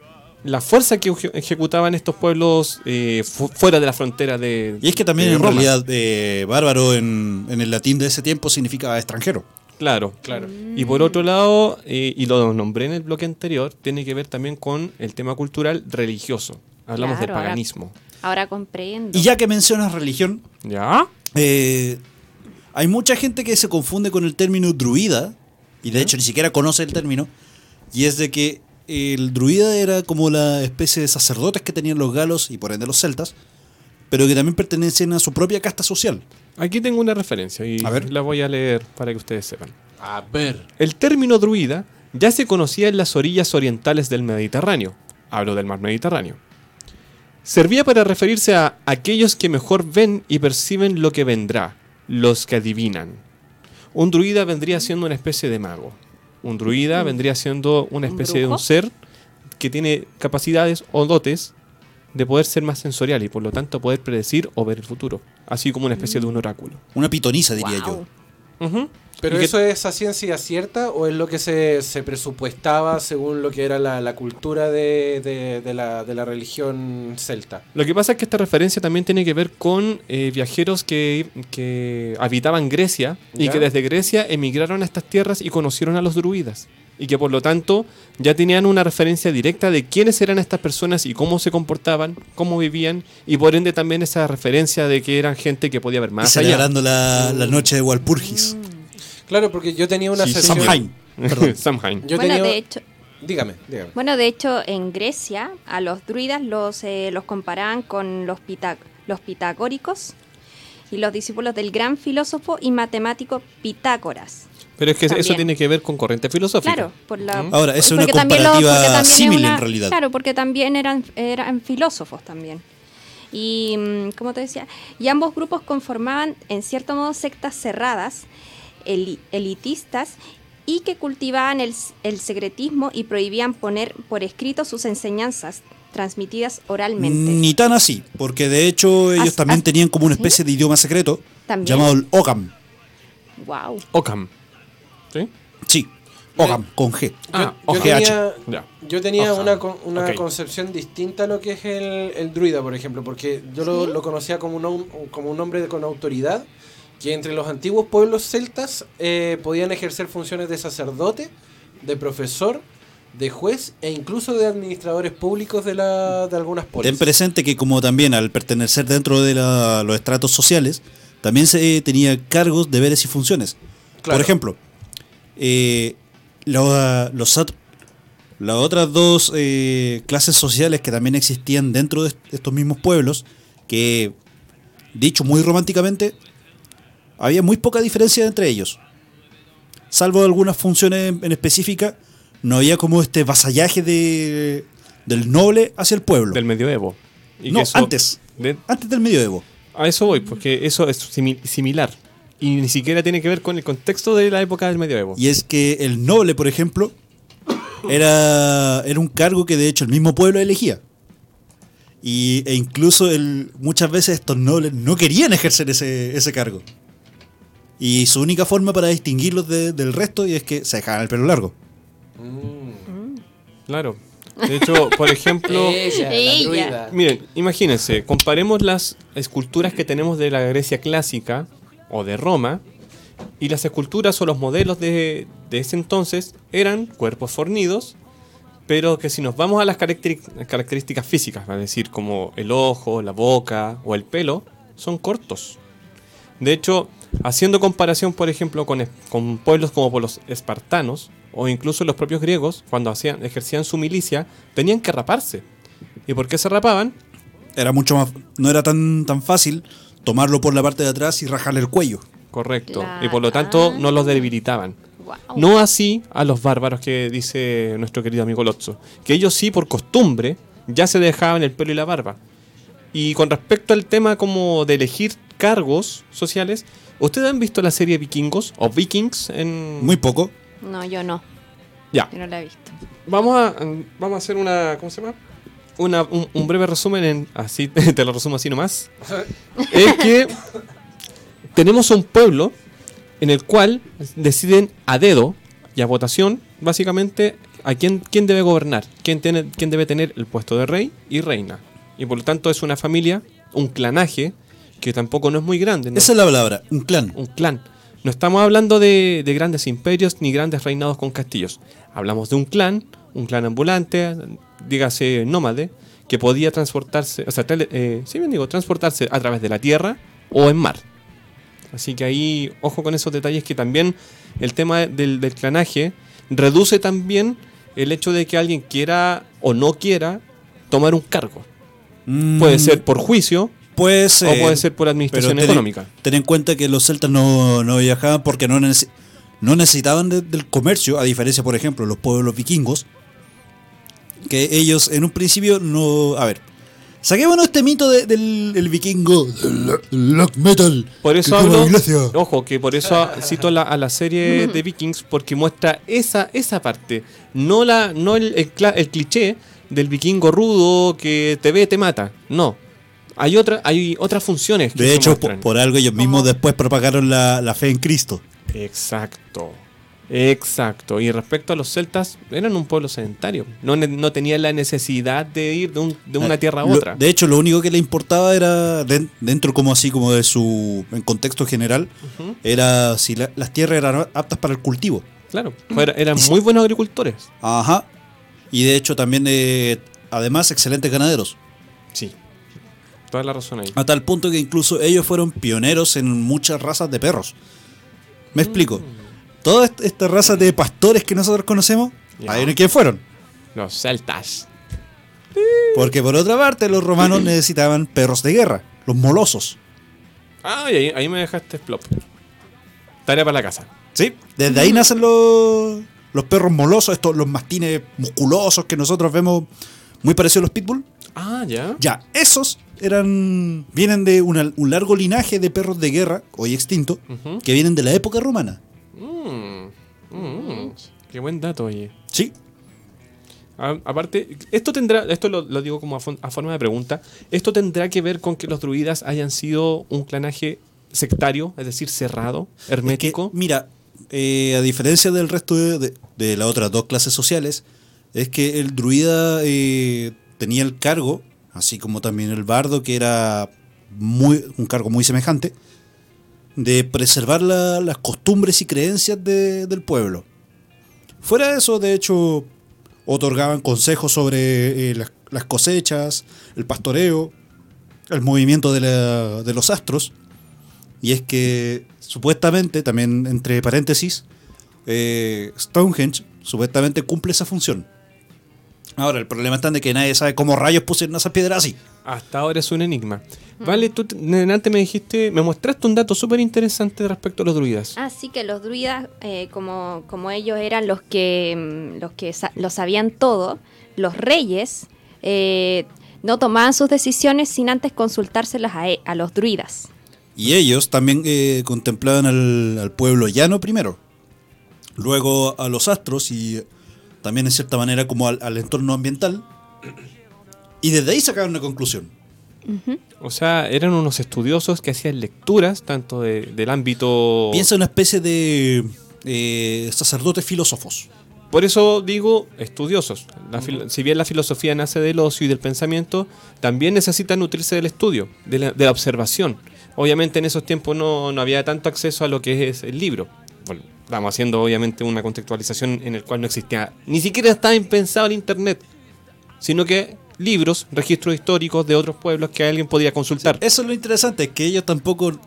la fuerza que eje- ejecutaban estos pueblos eh, fu- fuera de la frontera de. Y es que también en Roma. realidad eh, bárbaro en, en el latín de ese tiempo significaba extranjero. Claro, claro. Y por otro lado, eh, y lo nombré en el bloque anterior, tiene que ver también con el tema cultural religioso. Hablamos Claro, del paganismo. Ahora comprendo. Y ya que mencionas religión, ¿Ya? eh, hay mucha gente que se confunde con el término druida, y de hecho ni siquiera conoce el término, y es de que el druida era como la especie de sacerdotes que tenían los galos y por ende los celtas, pero que también pertenecen a su propia casta social. Aquí tengo una referencia y A ver. la voy a leer para que ustedes sepan. A ver. El término druida ya se conocía en las orillas orientales del Mediterráneo. Hablo del mar Mediterráneo. Servía para referirse a aquellos que mejor ven y perciben lo que vendrá, los que adivinan. Un druida vendría siendo una especie de mago. Un druida vendría siendo una ¿Un especie de un ser que tiene capacidades o dotes de poder ser más sensorial y por lo tanto poder predecir o ver el futuro, así como una especie de un oráculo. Una pitoniza, diría yo. ¿Pero que- eso es a ciencia cierta o es lo que se, se presupuestaba según lo que era la, la cultura de, de- de la, de la religión celta? Lo que pasa es que esta referencia también tiene que ver con eh, viajeros que, que habitaban Grecia y ¿Ya? que desde Grecia emigraron a estas tierras y conocieron a los druidas. Y que por lo tanto ya tenían una referencia directa de quiénes eran estas personas y cómo se comportaban, cómo vivían, y por ende también esa referencia de que eran gente que podía ver Y más allá. celebrando la, la noche de Walpurgis. Claro, porque yo tenía una Sí, sesión... Samhain. Perdón. Samhain. Yo bueno, tenía... de hecho, Dígame, dígame. bueno, de hecho, en Grecia a los druidas los, eh, los comparaban con los, pita- los pitagóricos y los discípulos del gran filósofo y matemático Pitágoras. Pero es que eso tiene que ver con corriente filosófica. Claro, por la, ¿Mm? Ahora, es una comparativa símil en realidad. Claro, porque también eran, eran filósofos también. Y, mm, como te decía, y ambos grupos conformaban, en cierto modo, sectas cerradas, eli- elitistas, y que cultivaban el, el secretismo y prohibían poner por escrito sus enseñanzas transmitidas oralmente. Ni tan así, porque de hecho ellos As- también as- tenían como una ¿sí? especie de idioma secreto ¿También? llamado el Ogham. Wow. Occam. ¿Sí? Sí, Ogham, con G. Ah, yo, OGH. tenía, yo tenía una, con- una Ok. concepción distinta a lo que es el, el druida, por ejemplo, porque yo lo, ¿Sí? lo conocía como un, como un hombre con autoridad, que entre los antiguos pueblos celtas eh, podían ejercer funciones de sacerdote, de profesor, de juez e incluso de administradores públicos de, la, de algunas polis. Ten presente que como también al pertenecer dentro de la- los estratos sociales, también se tenía cargos, deberes y funciones. Claro. Por ejemplo, eh, la- los at- las otras dos eh, clases sociales que también existían dentro de est- estos mismos pueblos, que dicho muy románticamente, había muy poca diferencia entre ellos. Salvo algunas funciones en específica, no había como este vasallaje de, del noble hacia el pueblo. Del medioevo. Y no, eso- antes. de- Antes del medioevo. A eso voy, porque eso es simi- similar. Y ni siquiera tiene que ver con el contexto de la época del medioevo. Y es que el noble, por ejemplo, era, era un cargo que de hecho el mismo pueblo elegía. Y, e incluso el, muchas veces estos nobles no querían ejercer ese, ese cargo. Y su única forma para distinguirlos de- del resto es que se dejaban el pelo largo. Claro. De hecho, por ejemplo, Ella, miren, imagínense, comparemos las esculturas que tenemos de la Grecia clásica o de Roma y las esculturas o los modelos de, de ese entonces eran cuerpos fornidos, pero que si nos vamos a las características físicas, es decir, como el ojo, la boca o el pelo, son cortos. De hecho, haciendo comparación, por ejemplo, con, con pueblos como los espartanos o incluso los propios griegos, cuando hacían, ejercían su milicia, tenían que raparse. ¿Y por qué se rapaban? Era mucho más. No era tan, tan fácil tomarlo por la parte de atrás y rajarle el cuello. Correcto. La- Y por lo tanto no los debilitaban. Wow. No así a los bárbaros que dice nuestro querido amigo Lotso, que ellos sí por costumbre ya se dejaban el pelo y la barba. Y con respecto al tema como de elegir cargos sociales, ¿ustedes han visto la serie Vikingos o Vikings en Muy poco. No, yo no. Ya. Yo no la he visto. Vamos a vamos a hacer una ¿cómo se llama? Una, un, un breve resumen en así te lo resumo así nomás. es que tenemos un pueblo en el cual deciden a dedo y a votación, básicamente, a quién, quién debe gobernar, quién, tiene, quién debe tener el puesto de rey y reina. Y por lo tanto es una familia, un clanaje, que tampoco no es muy grande. ¿no? Esa es la palabra, un clan. un clan. No estamos hablando de, de grandes imperios ni grandes reinados con castillos. Hablamos de un clan, un clan ambulante, dígase nómade, que podía transportarse, o sea, tele- eh, sí bien digo, transportarse a través de la tierra o en mar. Así que ahí, ojo con esos detalles que también el tema del, del clanaje reduce también el hecho de que alguien quiera o no quiera tomar un cargo. Puede Mm, ser por juicio Puede o ser. puede ser por administración ten- económica. Ten en cuenta que los celtas no, no viajaban porque no, nece- no necesitaban de- del comercio, a diferencia, por ejemplo, de los pueblos vikingos, que ellos en un principio no... A ver, saquémonos este mito de- del el vikingo, del, black metal. Por eso hablo, ojo, que por eso cito a la, a la serie de Vikings, porque muestra esa, esa parte, no la no el, el cliché del vikingo rudo que te ve, te mata. No. Hay, otra, hay otras funciones que De se hecho, por, por algo ellos mismos después propagaron la, la fe en Cristo. Exacto. Exacto. Y respecto a los celtas, eran un pueblo sedentario. No, no tenían la necesidad de ir de, un- de una tierra a Lo- otra. de hecho, lo único que le importaba era, den- dentro como así como de su en contexto general, era si la- las tierras eran aptas para el cultivo. Claro. Era- eran muy buenos agricultores. Ajá. Y de hecho también, eh, además, excelentes ganaderos. Sí. Toda la razón ahí. A tal punto que incluso ellos fueron pioneros en muchas razas de perros. Me explico. Todas est- estas razas de pastores que nosotros conocemos, Ya. adivinen quién fueron. Los celtas. Porque por otra parte, los romanos necesitaban perros de guerra, los molosos. Ah, y ahí, ahí me dejaste flop. Tarea para la casa. ¿Sí? Desde ahí nacen los, los perros molosos, estos, los mastines musculosos que nosotros vemos muy parecidos a los pitbull. Ah, ya. Ya, esos eran vienen de una- un largo linaje de perros de guerra, hoy extinto, que vienen de la época romana. Mm, mm, qué buen dato, oye. Sí. A- aparte, esto tendrá, esto lo, lo digo como a, fon- a forma de pregunta, esto tendrá que ver con que los druidas hayan sido un clanaje sectario, es decir, cerrado, Es que, hermético. mira, eh, a diferencia del resto de, de- de las otras dos clases sociales, es que el druida eh, tenía el cargo, así como también el bardo, que era muy, un cargo muy semejante, de preservar la- las costumbres y creencias de- del pueblo. Fuera de eso, de hecho, otorgaban consejos sobre eh, las, las cosechas, el pastoreo, el movimiento de, la- de los astros. Y es que supuestamente, también entre paréntesis, eh, Stonehenge supuestamente cumple esa función. Ahora, el problema está de que nadie sabe cómo rayos pusieron esas piedras así. Hasta ahora es un enigma. Vale, tú antes me dijiste, me mostraste un dato súper interesante respecto a los druidas. Así que los druidas, eh, como, como ellos eran los que, mm, los que sa- lo sabían todo, los reyes eh, no tomaban sus decisiones sin antes consultárselas a, e- a los druidas. Y ellos también eh, contemplaban al, al pueblo llano primero, luego a los astros y también en cierta manera como al, al entorno ambiental. Y desde ahí sacaban una conclusión. O sea, eran unos estudiosos que hacían lecturas tanto de- del ámbito... Piensa en una especie de eh, sacerdotes filósofos. Por eso digo estudiosos. La fil- Si bien la filosofía nace del ocio y del pensamiento, también necesita nutrirse del estudio, de la, de la observación. Obviamente en esos tiempos no, no había tanto acceso a lo que es el libro. Bueno, estamos haciendo obviamente una contextualización en el cual no existía, ni siquiera estaba impensado el Internet, sino que libros, registros históricos de otros pueblos que alguien podía consultar. Eso es lo interesante, que ellos tampoco,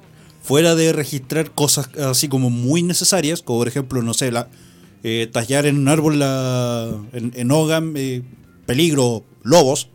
fuera de registrar cosas así como muy necesarias, como por ejemplo, no sé, la, eh, tallar en un árbol la, en, en eh, peligro, lobos,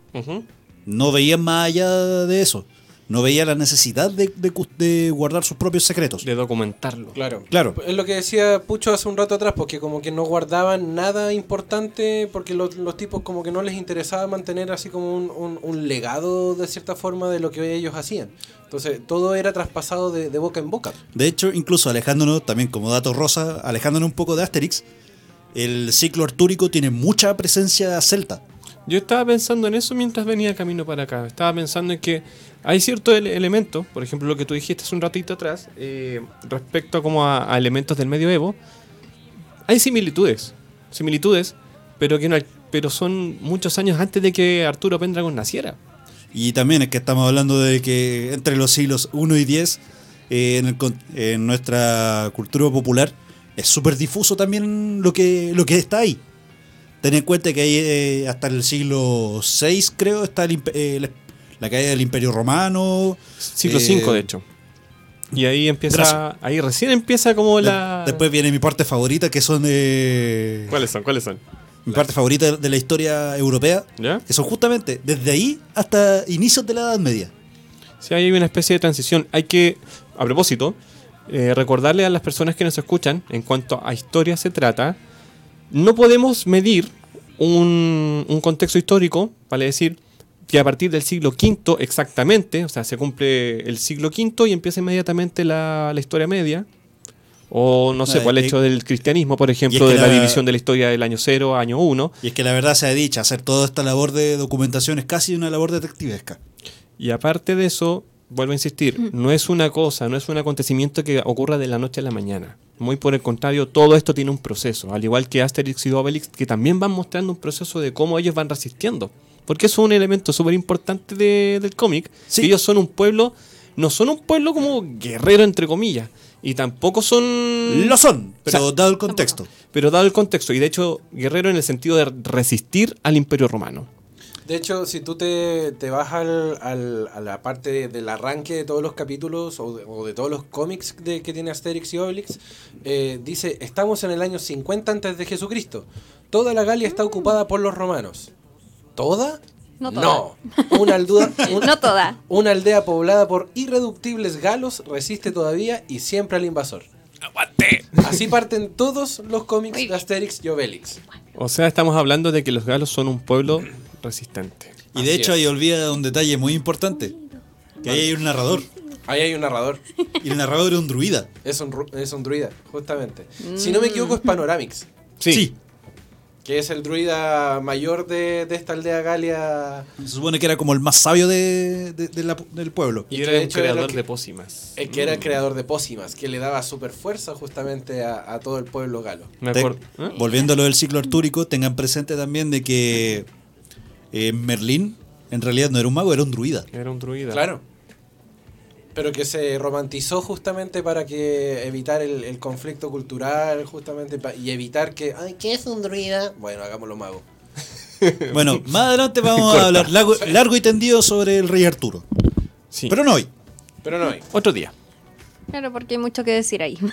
no veían más allá de eso. No veían la necesidad de, de cus- de guardar sus propios secretos. De documentarlo. Claro. Claro. Es lo que decía Pucho hace un rato atrás, porque como que no guardaban nada importante, porque los, los tipos como que no les interesaba mantener así como un, un- un legado de cierta forma de lo que ellos hacían. Entonces todo era traspasado de, de boca en boca. De hecho, incluso alejándonos, también como dato rosa, alejándonos un poco de Asterix, el ciclo artúrico tiene mucha presencia celta. Yo estaba pensando en eso mientras venía camino para acá. Estaba pensando en que hay ciertos ele- elementos, por ejemplo lo que tú dijiste hace un ratito atrás, eh, respecto a, como a, a elementos del medioevo. Hay similitudes. Similitudes pero que no, pero son muchos años antes de que Arturo Pendragon naciera. Y también es que estamos hablando de que entre los siglos 1 y 10, eh, en, en nuestra cultura popular, es súper difuso también lo que, lo que está ahí. Ten en cuenta que ahí eh, hasta el siglo 6, creo, está el eh, la, caída del Imperio Romano. Siglo eh, 5, de hecho. Y ahí empieza, Gracias. ahí recién empieza como la... Después viene mi parte favorita, que son eh, ¿Cuáles son? ¿Cuáles son? mi parte favorita de la historia europea, ¿Ya? que son justamente desde ahí hasta inicios de la Edad Media. Sí, hay una especie de transición. Hay que, a propósito, eh, recordarle a las personas que nos escuchan, en cuanto a historia se trata, no podemos medir un, un contexto histórico, vale decir, que a partir del siglo V exactamente, o sea, se cumple el siglo V y empieza inmediatamente la, la historia media. O no sé, por el hecho del cristianismo, por ejemplo, que de la, la- división de la historia del año 0 a año 1. Y es que la verdad sea dicha, hacer toda esta labor de documentación es casi una labor detectivesca. Y aparte de eso, vuelvo a insistir, no es una cosa, no es un acontecimiento que ocurra de la noche a la mañana. Muy por el contrario, todo esto tiene un proceso, al igual que Asterix y Obelix, que también van mostrando un proceso de cómo ellos van resistiendo. Porque eso es un elemento súper importante de- del cómic, Sí. ellos son un pueblo, no son un pueblo como guerrero, entre comillas, y tampoco son... Lo son, pero sea, dado el contexto. Pero dado el contexto, y de hecho, guerrero en el sentido de resistir al imperio romano. De hecho, si tú te, te vas al, al- a la parte de- del arranque de todos los capítulos o de, o de todos los cómics de, que tiene Asterix y Obelix, eh, dice, estamos en el año 50 antes de Jesucristo. Toda la Galia está ocupada por los romanos. ¿Toda? No No. toda. Una, aldea, un- No toda. una aldea poblada por irreductibles galos resiste todavía y siempre al invasor. ¡Aguante! Así parten todos los cómics de Asterix y Obelix. O sea, estamos hablando de que los galos son un pueblo resistente. Y de Así hecho es. ahí olvida un detalle muy importante. Que ahí hay un narrador. Ahí hay un narrador. Y el narrador es un druida. Es un, es un druida, justamente. Si no me equivoco es Panoramix. Sí. Que es el druida mayor de, de esta aldea Galia. Se supone que era como el más sabio de, de- de la- del pueblo. Y Y era era creador que- de pócimas. El que era el creador de pócimas, que le daba super fuerza justamente a, a todo el pueblo galo. Me acuerdo. ¿eh? Volviendo a lo del ciclo artúrico, tengan presente también de que eh, Merlín en realidad no era un mago, era un druida. Era un druida. Claro. Pero que se romantizó justamente para que evitar el, el conflicto cultural, justamente, y evitar que, ay, ¿qué es un druida? Bueno, hagámoslo mago. Bueno, más adelante vamos a hablar largo, largo y tendido sobre el rey Arturo. Sí. Pero no hoy. Pero no hay. Otro día. Claro, porque hay mucho que decir ahí.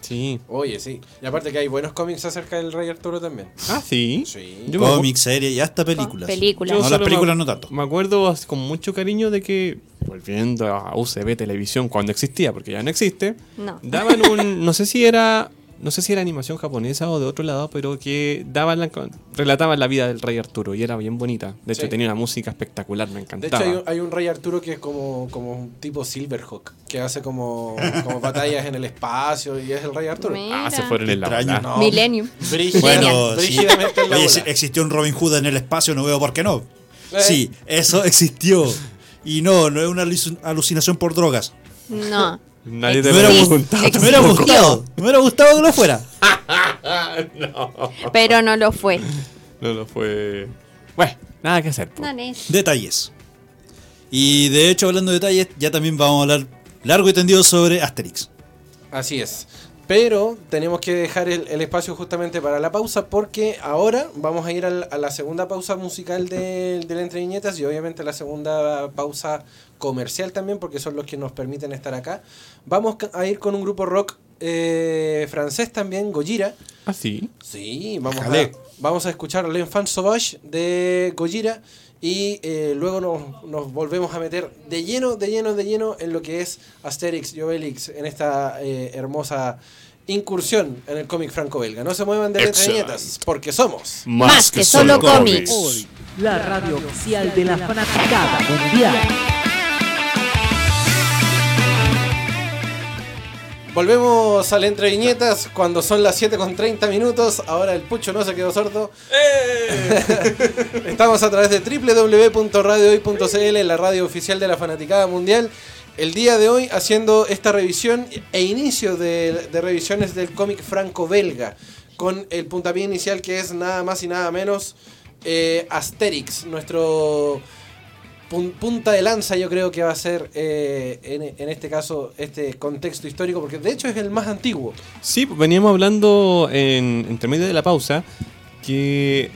Sí. Oye, sí. Y aparte que hay buenos cómics acerca del rey Arturo también. Ah, sí. Sí. Yo Cómics, series y hasta películas. Películas. yo No, las solo películas me- no tanto. Me acuerdo con mucho cariño de que, volviendo a UCB Televisión cuando existía, porque ya no existe, No. daban un. No sé si era. No sé si era animación japonesa o de otro lado, pero que daban la, relataban la vida del rey Arturo y era bien bonita. De hecho, Sí. tenía una música espectacular, me De encantaba. hecho, hay un, hay un rey Arturo que es como, como un tipo Silverhawk, que hace como, como batallas en el espacio y es el rey Arturo. Mira. Ah, se fueron en la. No, Millennium. brígida- Bueno, sí. brígidamente en la Oye, si existió un Robin Hood en el espacio, no veo por qué no. Eh. Sí, eso existió. Y no, no es una alucin- alucinación por drogas. No. Nadie te Me lo hubiera, gustado, me hubiera gustado, me hubiera gustado que lo fuera. Pero no lo fue. No, no fue. Bueno, nada que hacer. No. Detalles. Y de hecho, hablando de detalles, ya también vamos a hablar largo y tendido sobre Asterix. Así es. Pero tenemos que dejar el, el espacio justamente para la pausa porque ahora vamos a ir al- a la segunda pausa musical de, de la Entre Viñetas y obviamente la segunda pausa comercial también porque son los que nos permiten estar acá. Vamos a ir con un grupo rock eh, francés también, Gojira. Ah, sí. Sí, vamos a, vamos a escuchar L'Enfant Sauvage de Gojira y eh, luego nos, nos volvemos a meter de lleno, de lleno, de lleno en lo que es Asterix y Obelix en esta eh, hermosa incursión en el cómic franco-belga. No se muevan de letras viñetas, porque somos. Más que solo cómics. Hoy, la radio oficial de la fanaticada mundial. Volvemos al Entre Viñetas cuando son las 7 con 30 minutos. Ahora el pucho no se quedó sordo. Estamos a través de www.radiohoy.cl, la radio oficial de la Fanaticada Mundial. El día de hoy haciendo esta revisión e inicio de, de revisiones del cómic franco-belga. con el puntapié inicial que es nada más y nada menos eh, Asterix, nuestro pun- punta de lanza yo creo que va a ser eh, en, en este caso este contexto histórico, porque de hecho es el más antiguo. Sí, veníamos hablando en, entre medio de la pausa que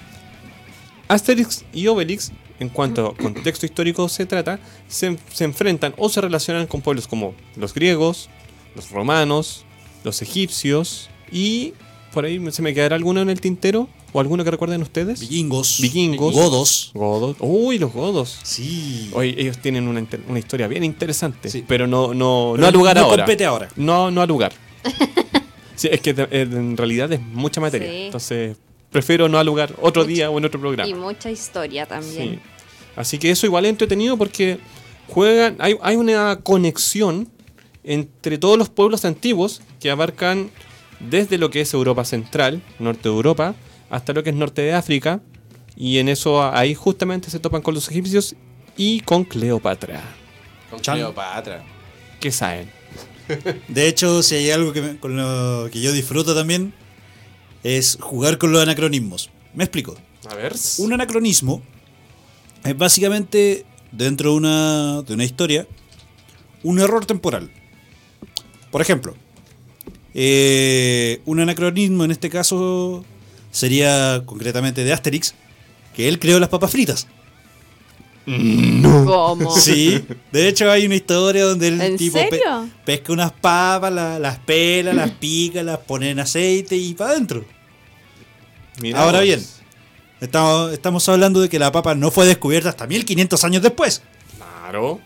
Asterix y Obelix, en cuanto a contexto histórico se trata, se, se enfrentan o se relacionan con pueblos como los griegos, los romanos, los egipcios y por ahí se me quedará alguno en el tintero o alguno que recuerden ustedes. Vikingos. Vikingos. Godos. Godos. Uy, los godos. Sí. Ellos tienen una, historia bien interesante, Sí. pero no, no, Pero no a lugar no ahora. compete ahora. No, no a lugar. Sí, es que eh, en realidad es mucha materia. Sí. Entonces, prefiero no a lugar otro Mucha- día o en otro programa. Y mucha historia también. Sí. Así que eso igual es entretenido porque juegan, hay, hay una conexión entre todos los pueblos antiguos que abarcan desde lo que es Europa Central, norte de Europa, hasta lo que es norte de África. Y en eso ahí justamente se topan con los egipcios y con Cleopatra. Con Chan. Cleopatra. ¿Qué saben? De hecho, si hay algo que, me- con lo que yo disfruto también, es jugar con los anacronismos. Me explico. A ver. Un anacronismo es básicamente, dentro de una, de una historia, un error temporal. Por ejemplo, eh, un anacronismo en este caso sería concretamente de Asterix, que él creó las papas fritas. ¿Cómo? Sí, de hecho hay una historia donde el ¿En tipo pe- pesca unas papas, la- las pela, las pica, las pone en aceite y para adentro. Ahora vos. bien, estamos, estamos hablando de que la papa no fue descubierta hasta 1500 años después. Claro.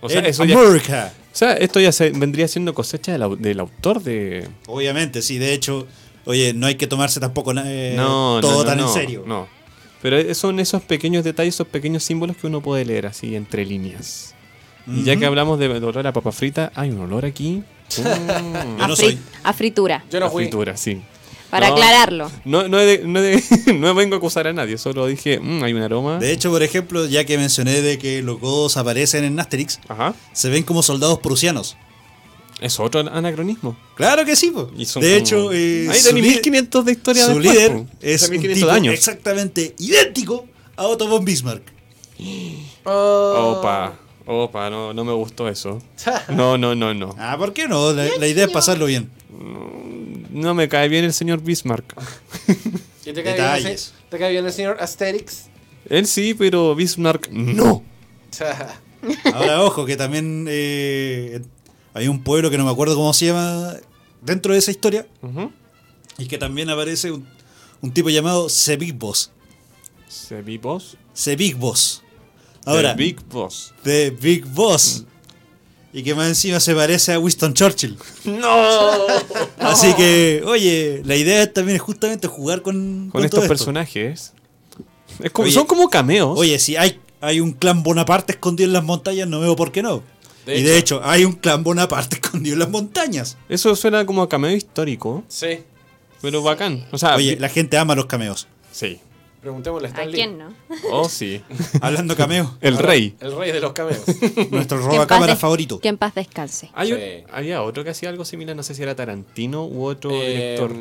O sea, en eso ya, o sea, esto ya se vendría siendo cosecha del autor de. Obviamente, sí, de hecho, oye, no hay que tomarse tampoco eh, no, no, todo no, tan no, en serio. No. Pero son esos pequeños detalles, esos pequeños símbolos que uno puede leer así entre líneas. Y ya que hablamos de olor a papa frita, hay un olor aquí. Mm, Yo no a, fri- soy. a fritura. Yo no a fui. fritura, sí. Para No. aclararlo. No, no, de- de- no vengo a acusar a nadie, solo dije, "Mm, hay un aroma. De hecho, por ejemplo, ya que mencioné de que los godos aparecen en Asterix, Ajá. se ven como soldados prusianos. Es otro anacronismo. Claro que sí, po. Y son De como- hecho, eh, Hay su, de li- 1500 de historia su después, líder po. es O sea, un 1500 tipo años. exactamente idéntico a Otto von Bismarck. Oh. Opa, opa, no, no me gustó eso. No, no, no, no. Ah, ¿por qué no? La, la idea es pasarlo bien. No me cae bien el señor Bismarck. ¿Y te cae, bien Detalles. el, ¿Te cae bien el señor Asterix? Él sí, pero Bismarck no. Ahora, ojo, que también eh, hay un pueblo que no me acuerdo cómo se llama dentro de esa historia y que también aparece un, un tipo llamado The Big Boss. ¿Se Big Boss? The Big Boss. Ahora, The Big Boss. The Big Boss. Y que más encima se parece a Winston Churchill. ¡No! Así que, oye, la idea también es justamente jugar con, Con estos esto. personajes. Es como- Oye, son como cameos. Oye, si hay, hay un clan Bonaparte escondido en las montañas, no veo por qué no. De y de hecho, hay un clan Bonaparte escondido en las montañas. Eso suena como a cameo histórico, Sí. pero bacán. O sea, Oye, la gente ama los cameos. sí. Preguntémosle a ¿A Stan Lee. quién no? Oh, sí. Hablando cameos, El Ahora, rey. El rey de los cameos. nuestro roba cámara favorito. Que en paz descanse. Hay un- Sí. había otro que hacía algo similar, no sé si era Tarantino u otro Eh, director.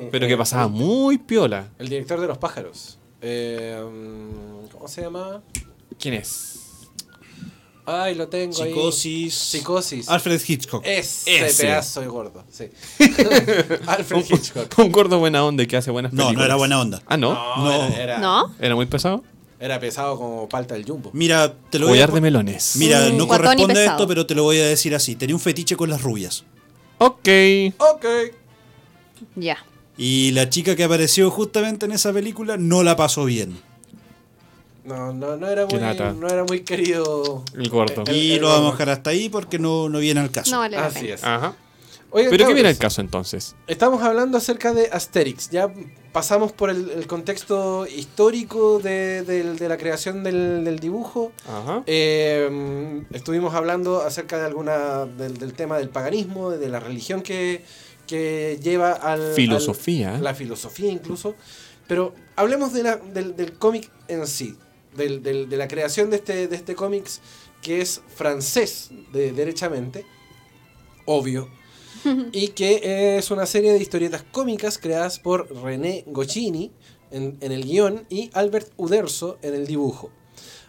ay, Pero eh, que pasaba muy piola. El director de los pájaros. Eh, ¿Cómo se llama? ¿Quién es? Ay, lo tengo ahí. Psicosis. Psicosis. Alfred Hitchcock. Ese, Ese. pedazo de gordo, sí. Alfred Hitchcock. Un gordo buena onda y que hace buenas No, películas. no era buena onda. Ah, no. No, No. Era, era, ¿No? ¿Era muy pesado? era pesado como palta del jumbo. Mira, te lo voy a Collar de melones. Mira, Mm, no guatón y corresponde a pesado. esto, pero te lo voy a decir así. Tenía un fetiche con las rubias. Ok. Ok. Ya. Y la chica que apareció justamente en esa película no la pasó bien. No, no, no era muy, no era muy querido. El gordo. El- y el lo vamos a dejar hasta ahí porque no, no viene al caso. No vale Así es. Ajá. Oigan, ¿Pero qué viene el caso entonces? Estamos hablando acerca de Asterix. Ya pasamos por el, el contexto histórico de, de la creación del, del dibujo. Ajá. Eh, estuvimos hablando acerca de alguna del, del tema del paganismo, de la religión que, que lleva al Filosofía. al- la filosofía incluso. Pero hablemos de la- del, del cómic en sí, del- del- de la creación de este, de este cómic que es francés, de, derechamente, obvio. y que es una serie de historietas cómicas creadas por René Gocchini en, en el guion y Albert Uderzo en el dibujo.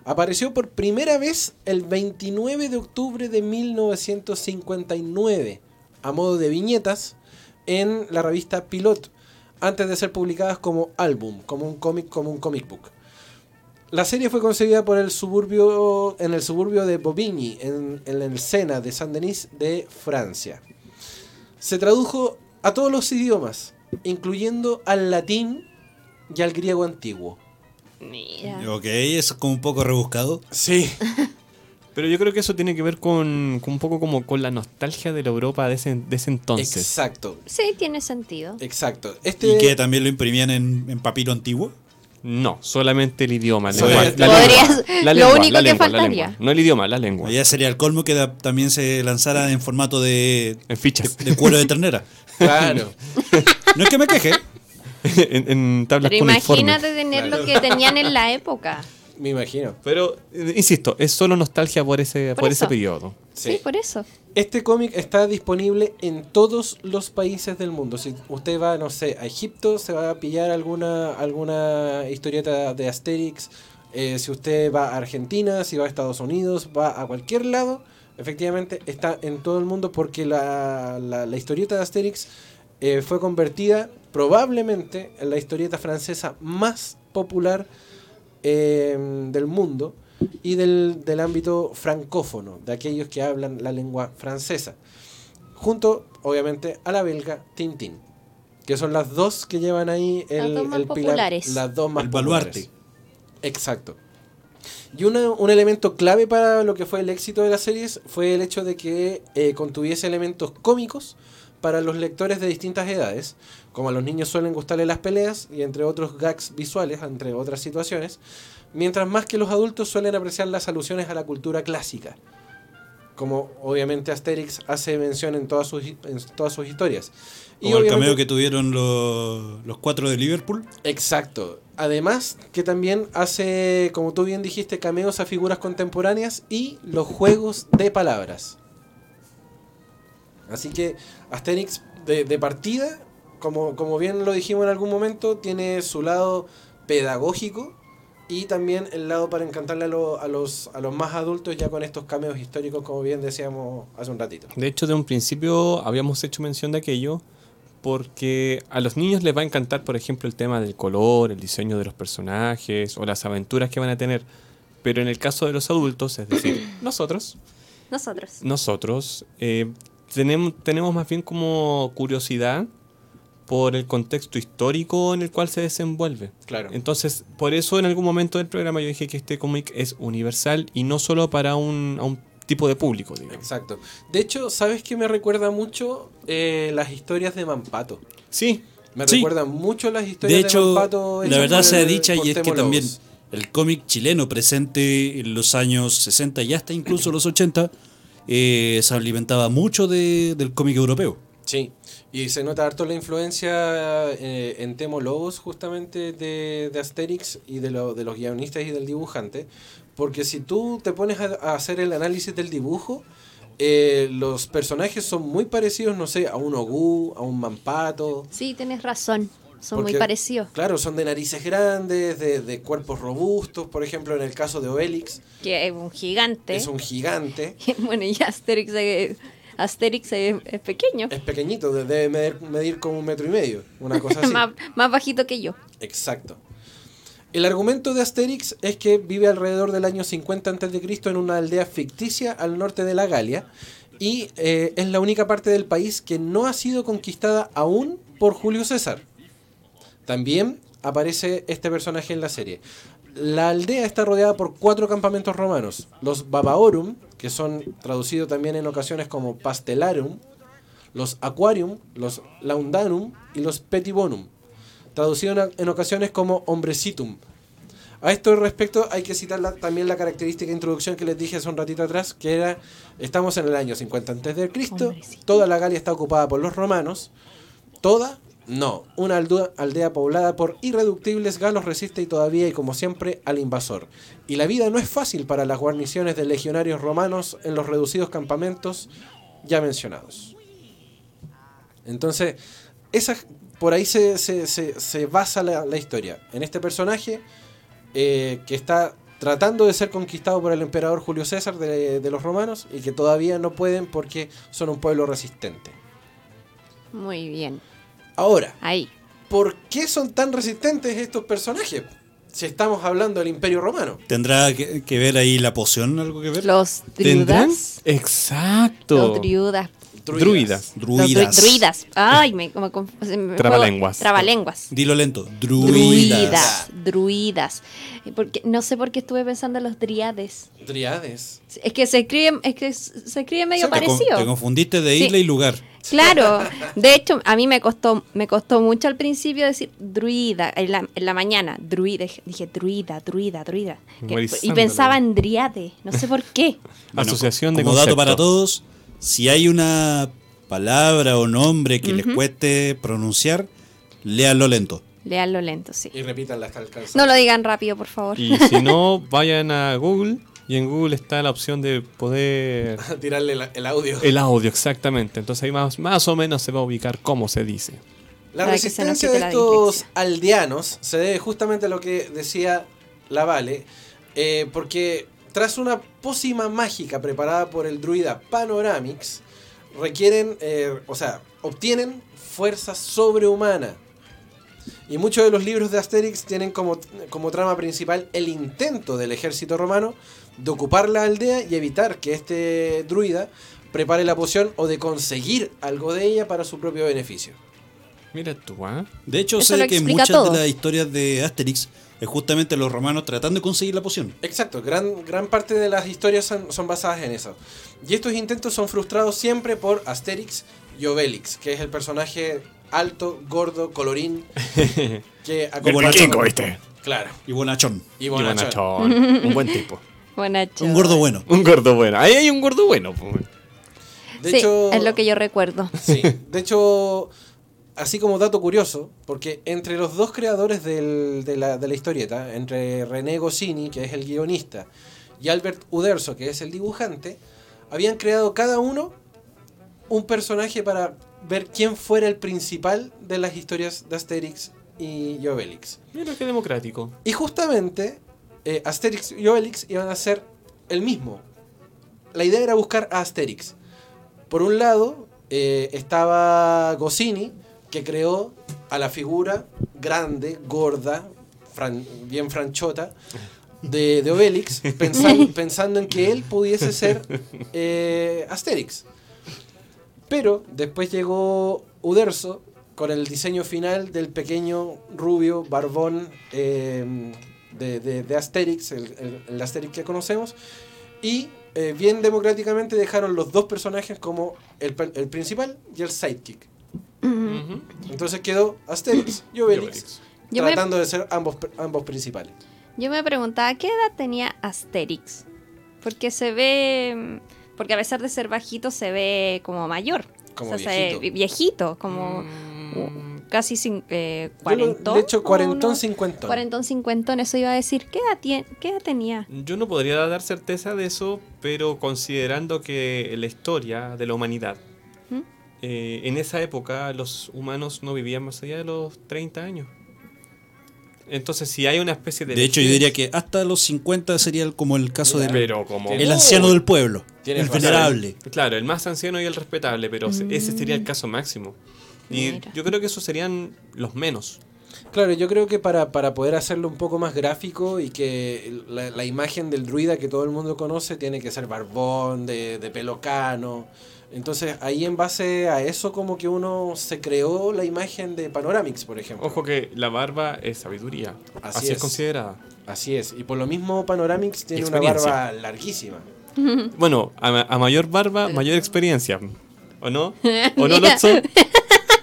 Apareció por primera vez el 29 de octubre de 1959 a modo de viñetas en la revista Pilot, antes de ser publicadas como álbum, como un cómic, como un comic book. La serie fue concebida por el suburbio, en el suburbio de Bobigny, en, en el Sena de Saint-Denis de Francia. Se tradujo a todos los idiomas, incluyendo al latín y al griego antiguo. Mira. Ok, eso es como un poco rebuscado. Sí. Pero yo creo que eso tiene que ver con, con un poco como con la nostalgia de la Europa de ese, de ese entonces. Exacto, Sí, tiene sentido. exacto. Este, Y que también lo imprimían en, en papiro antiguo. No, solamente el idioma. la lengua, la podrías- lengua, la lo lengua, único la que lengua, la faltaría. lengua. No el idioma, la lengua. Allá sería el colmo que da- también se lanzara en formato de, En fichas. de cuero de ternera. Claro. No es que me queje. en, en tablas Pero imagínate tener lo que tenían en la época. Me imagino. Pero, eh, insisto, es solo nostalgia por ese, Por por, ese periodo. Sí, Sí. por eso. Este cómic está disponible en todos los países del mundo. Si usted va, no sé, a Egipto, se va a pillar alguna, alguna historieta de Asterix. Eh, si usted va a Argentina, si va a Estados Unidos, va a cualquier lado, efectivamente está en todo el mundo porque la, la- la historieta de Asterix eh, fue convertida probablemente en la historieta francesa más popular eh, del mundo y del, del ámbito francófono, de aquellos que hablan la lengua francesa. Junto, obviamente, a la belga Tintín, que son las dos que llevan ahí el, Las dos más el pilar, las dos más El populares. baluarte. Exacto. Y una- un elemento clave para lo que fue el éxito de las series fue el hecho de que eh, contuviese elementos cómicos para los lectores de distintas edades. Como a los niños suelen gustarle las peleas y entre otros gags visuales, entre otras situaciones. Mientras más que los adultos suelen apreciar las alusiones a la cultura clásica. Como obviamente Asterix hace mención en todas sus, en todas sus historias. Como el obviamente- cameo que tuvieron los, los cuatro de Liverpool. Exacto. Además, que también hace, como tú bien dijiste, cameos a figuras contemporáneas y los juegos de palabras. Así que Asterix de, de partida, como, como bien lo dijimos en algún momento, tiene su lado pedagógico y también el lado para encantarle a, lo- a los, a los más adultos ya con estos cameos históricos, como bien decíamos hace un ratito. De hecho, de un principio habíamos hecho mención de aquello porque a los niños les va a encantar, por ejemplo, el tema del color, el diseño de los personajes o las aventuras que van a tener. Pero en el caso de los adultos, es decir, nosotros, Nosotros. nosotros eh, tenemos, tenemos más bien como curiosidad por el contexto histórico en el cual se desenvuelve. Claro. Entonces, por eso en algún momento del programa yo dije que este cómic es universal y no solo para un, a un tipo de público, digamos. Exacto. De hecho, ¿sabes qué me recuerda mucho? Eh, las historias de Mampato. Sí, Me Sí. recuerdan mucho las historias De de, hecho, Mampato. la verdad sea el- dicha y es que también el cómic chileno presente en los años 60 y hasta incluso los 80 eh, se alimentaba mucho de- del cómic europeo. Sí, y se nota harto la influencia eh, en Temo Lobos justamente de, de Asterix y de, lo- de los guionistas y del dibujante, porque si tú te pones a, a hacer el análisis del dibujo, eh, los personajes son muy parecidos, no sé, a un Ogú, a un Mampato. Sí, tienes razón. Son porque, muy parecidos. Claro, son de narices grandes, de, de cuerpos robustos, por ejemplo, en el caso de Obelix, Que es un gigante. es un gigante. bueno, y Asterix, es- Asterix es, es pequeño. Es pequeñito, de- debe medir, medir como un metro y medio, una cosa así. más, más bajito que yo. Exacto. El argumento de Asterix es que vive alrededor del año 50 a.C. en una aldea ficticia al norte de la Galia y eh, es la única parte del país que no ha sido conquistada aún por Julio César. También aparece este personaje en la serie. La aldea está rodeada por cuatro campamentos romanos, los Babaorum, que son traducidos también en ocasiones como Pastelarum, los Aquarium, los Laundanum y los Petibonum, traducido en, ocasiones como Hombrecitum. A esto respecto hay que citar la- también la característica de introducción que les dije hace un ratito atrás, que era, estamos en el año 50 a.C., toda la Galia está ocupada por los romanos, toda, no, una aldea, poblada por irreductibles galos resiste y todavía y como siempre al invasor. Y la vida no es fácil para las guarniciones de legionarios romanos en los reducidos campamentos ya mencionados. Entonces, esa, por ahí se, se- se- se basa la, historia. En este personaje eh, que está tratando de ser conquistado por el emperador Julio César de los romanos y que todavía no pueden porque son un pueblo resistente. Muy bien. Ahora, Ahí. ¿por qué son tan resistentes estos personajes? Si estamos hablando del Imperio Romano. ¿Tendrá que, que ver ahí la poción algo que ver? Los ¿Tendrán? druidas. Exacto. Los druidas. Druidas. Druidas. druidas. Ay, me, como me- Trabalenguas. Trabalenguas. Dilo lento. Druidas. Druidas. Druidas. Porque, no sé por qué estuve pensando en los driades. Driades. Es que se escribe, es que se escribe medio parecido. Te confundiste de Sí. isla y lugar. Claro, de hecho, a mí me costó, me costó mucho al principio decir druida, en la, en la mañana, druida, dije druida, druida, druida. Que- y pensaba en driade, no sé por qué. Bueno, Asociación de Como dato para todos, si hay una palabra o nombre que les cueste pronunciar, léanlo lento. Leanlo lento, sí. Y repitan las alcanzas. No lo digan rápido, por favor. Y si no, vayan a Google y en Google está la opción de poder... Tirarle la- el audio. El audio, exactamente. Entonces ahí más, más o menos se va a ubicar cómo se dice. La Para resistencia de la estos dislexia. aldeanos se debe justamente a lo que decía la Vale, eh, porque tras una pócima mágica preparada por el druida Panoramix, requieren, eh, o sea, obtienen fuerza sobrehumana. Y muchos de los libros de Asterix tienen como, como trama principal el intento del ejército romano de ocupar la aldea y evitar que este druida prepare la poción o de conseguir algo de ella para su propio beneficio. Mira tú, ¿ah? De hecho, Eso sé que muchas todo. de las historias de Asterix es justamente los romanos tratando de conseguir la poción. Exacto, gran, gran parte de las historias son, son basadas en eso. Y estos intentos son frustrados siempre por Asterix y Obelix, que es el personaje alto, gordo, colorín, que acompaña- Chico, ¿viste? Claro, Y bonachón. y bonachón. bonachón. Un buen tipo. Buena Un gordo bueno. Un gordo bueno. Ahí hay un gordo bueno. pues. De sí, hecho, es lo que yo recuerdo. Sí, de hecho, así como dato curioso, porque entre los dos creadores del- de, la, de la historieta, entre René Goscinny, que es el guionista, y Albert Uderzo, que es el dibujante, habían creado cada uno un personaje para ver quién fuera el principal de las historias de Asterix y Obelix. Mira qué democrático. Y justamente eh, Asterix y Obelix iban a ser el mismo. La idea era buscar a Asterix. Por un lado eh, estaba Goscinny, que creó a la figura grande, gorda, fran- bien franchota, de, de Obelix, pensan- pensando en que él pudiese ser eh, Asterix. Pero después llegó Uderzo con el diseño final del pequeño rubio barbón eh, de, de- de Asterix, el, el- el Asterix que conocemos. Y eh, bien democráticamente dejaron los dos personajes como el, el principal y el sidekick. Entonces quedó Asterix y Obelix, Obelix. Yo me, tratando de ser ambos, ambos principales. yo me preguntaba, ¿qué edad tenía Asterix? Porque se ve... Porque a pesar de ser bajito, se ve como mayor. Como O sea, se ve viejito. como Mm, casi eh, cuarentón. de hecho, ¿o cuarentón, no? cincuentón. Cuarentón, cincuentón, eso iba a decir. ¿Qué edad, qué edad tenía? Yo no podría dar certeza de eso, pero considerando que la historia de la humanidad. Eh, en esa época los humanos no vivían más allá de los 30 años. Entonces, si hay una especie de... De hecho, yo diría que hasta los 50 sería el- como el caso del Pero como... el anciano del pueblo. El razón. venerable. Claro, el más anciano y el respetable, pero se- ese sería el caso máximo. Y Mira. yo creo que esos serían los menos. Claro, yo creo que para, para poder hacerlo un poco más gráfico y que la, la imagen del druida que todo el mundo conoce tiene que ser barbón, de, de pelo cano. Entonces ahí en base a eso como que uno se creó la imagen de Panoramix, por ejemplo. Ojo que la barba es sabiduría. Así Así, es. es. considerada. Así es. Y por lo mismo Panoramix tiene una barba larguísima. Bueno, a, a mayor barba, mayor experiencia. ¿O no? ¿O no. Lotso?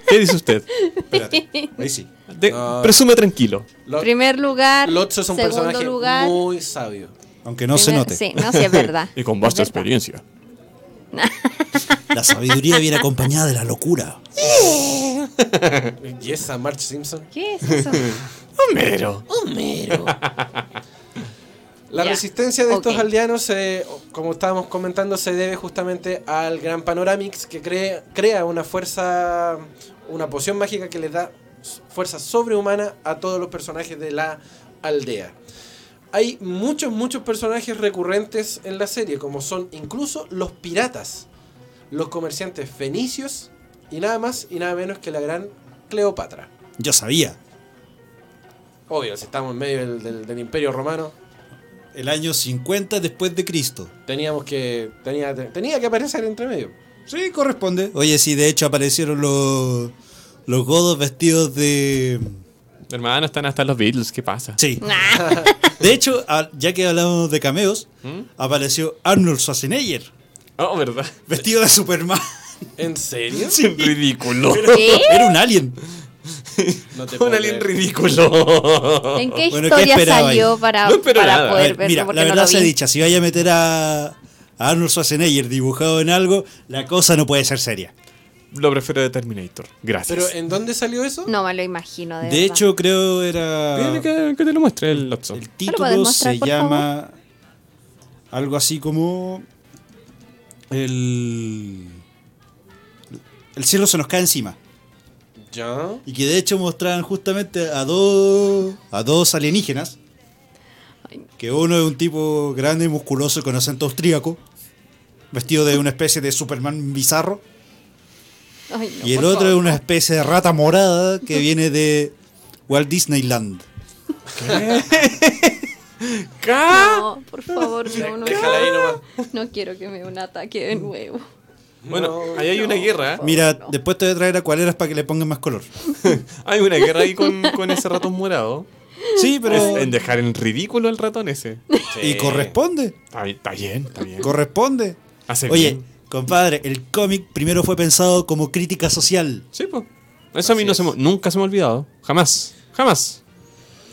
¿Qué dice usted? Espérate. Ahí sí. De- No. Presume tranquilo. Lo- Primer lugar, Lotso es un personaje lugar. muy sabio. Aunque no se note. Sí, no, sí, es verdad. Y con vasta experiencia. La sabiduría viene acompañada de la locura. ¿Y esa March Simpson? ¿Qué es eso? Homero. Homero. La resistencia de estos aldeanos, se- como estábamos comentando, se debe justamente al gran Panoramix que crea, crea una fuerza, una poción mágica que le da fuerza sobrehumana a todos los personajes de la aldea. Hay muchos, muchos personajes recurrentes en la serie, como son incluso los piratas, los comerciantes fenicios y nada más y nada menos que la gran Cleopatra. Yo sabía. Obvio, si estamos en medio del, del- del Imperio Romano, El año 50 después de Cristo. teníamos que tenía, tenía que aparecer entre medio. Sí, corresponde. Oye, sí, de hecho aparecieron los, los godos vestidos de... Hermano, están hasta los Beatles, ¿qué pasa? Sí. De hecho, ya que hablamos de cameos, apareció Arnold Schwarzenegger, Oh, ¿verdad? vestido de Superman. ¿En serio? Sí, ridículo. ¿Qué? Era un alien. No te Un alien ridículo. ¿En qué Bueno, ¿qué historia ahí? salió para, No nada. Poder ver, verlo? mira, la no verdad dicha, si vaya a meter a, a Arnold Schwarzenegger dibujado en algo, la cosa no puede ser seria. Lo prefiero de Terminator. Gracias. ¿Pero en dónde salió eso? No me lo imagino, de, De verdad. hecho, creo era... Que, que te lo muestre el Lotso. El puedes título mostrar, se llama algo así como el el cielo se nos cae encima. Ya. y que de hecho mostraban justamente a dos a dos alienígenas que uno es un tipo grande y musculoso con acento austríaco vestido de una especie de Superman bizarro. Ay, no, y el otro es una especie de rata morada que viene de Walt Disneyland. No, por favor, no, no. Déjala ahí nomás. No quiero que me dé un ataque de nuevo. Bueno, ahí hay una guerra. ¿eh? mira después te voy a traer acuarelas para que le pongan más color Hay una guerra ahí con, con ese ratón morado. sí pero Es en dejar en ridículo el ratón ese. Y corresponde, Está, bien, está bien, está bien. corresponde. Hace Oye, bien. compadre, el cómic primero fue pensado como crítica social. Sí, pues. Eso a mí no se me- nunca se me ha olvidado. Jamás. Jamás.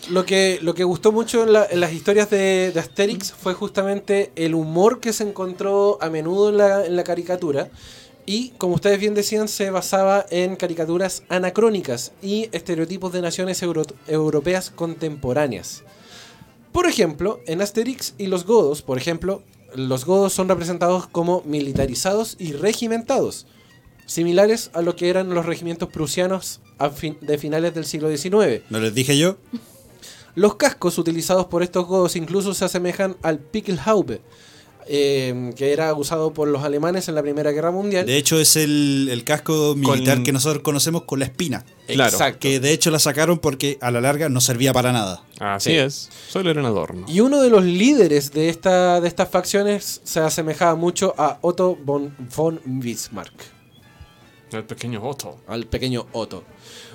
Lo que, lo que gustó mucho en, la- en las historias de, de Asterix fue justamente el humor que se encontró a menudo en la, en la caricatura. Y como ustedes bien decían, se basaba en caricaturas anacrónicas y estereotipos de naciones euro- europeas contemporáneas. Por ejemplo, en Asterix y los godos, por ejemplo, los godos son representados como militarizados y regimentados, similares a lo que eran los regimientos prusianos a fin- de finales del siglo XIX. ¿No les dije yo? Los cascos utilizados por estos godos incluso se asemejan al Pickelhaube, eh, que era usado por los alemanes en la Primera Guerra Mundial. De hecho, es el, el casco militar Con- que nosotros conocemos con la espina. Claro. Exacto. Que de hecho la sacaron porque a la larga no servía para nada. Así Sí. es. Solo era un adorno. Y uno de los líderes de, esta, de estas facciones se asemejaba mucho a Otto von, von Bismarck, El pequeño Otto. al pequeño Otto.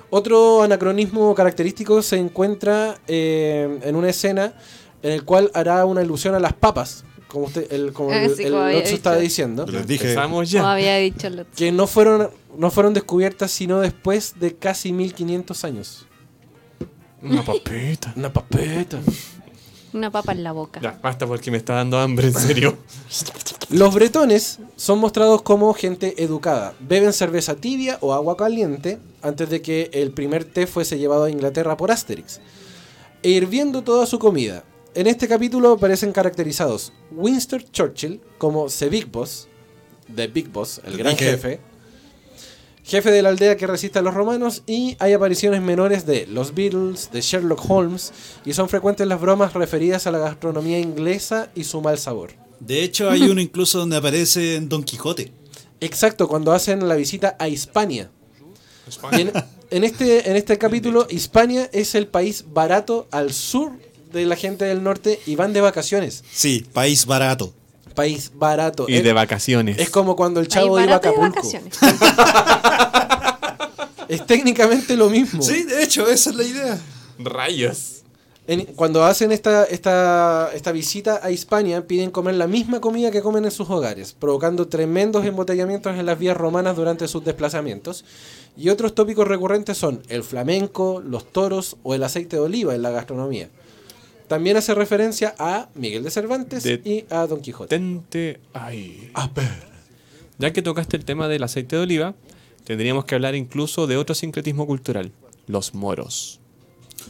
Otro anacronismo característico se encuentra eh, en una escena en el cual hará una ilusión a las papas, como, usted, el, como Ah, el, sí, el como estaba dicho. diciendo. Les dije. Ya. había dicho el otro. que no fueron, no fueron descubiertas sino después de casi 1500 años. Una papita. Una papeta. Una papa en la boca. Ya, basta porque me está dando hambre, en serio. Los bretones son mostrados como gente educada. Beben cerveza tibia o agua caliente antes de que el primer té fuese llevado a Inglaterra por Asterix. E hirviendo toda su comida. En este capítulo aparecen caracterizados Winston Churchill como The Big Boss, The Big Boss, el gran jefe, jefe de la aldea que resiste a los romanos, y hay apariciones menores de los Beatles, de Sherlock Holmes, y son frecuentes las bromas referidas a la gastronomía inglesa y su mal sabor. De hecho, hay uno incluso donde aparece en Don Quijote. Exacto, cuando hacen la visita a Hispania. En, en este, en este capítulo, Hispania es el país barato al sur de la gente del norte y van de vacaciones. Sí, país barato. País barato. Y es, de vacaciones. es como cuando el chavo iba a Acapulco. vacaciones. Es técnicamente lo mismo. Sí, de hecho, esa es la idea. Rayos. En- cuando hacen esta, esta, esta visita a Hispania, piden comer la misma comida que comen en sus hogares, provocando tremendos embotellamientos en las vías romanas durante sus desplazamientos. Y otros tópicos recurrentes son el flamenco, los toros o el aceite de oliva en la gastronomía. También hace referencia a Miguel de Cervantes De- y a Don Quijote. Tente ahí. Ya que tocaste el tema del aceite de oliva, tendríamos que hablar incluso de otro sincretismo cultural. Los moros.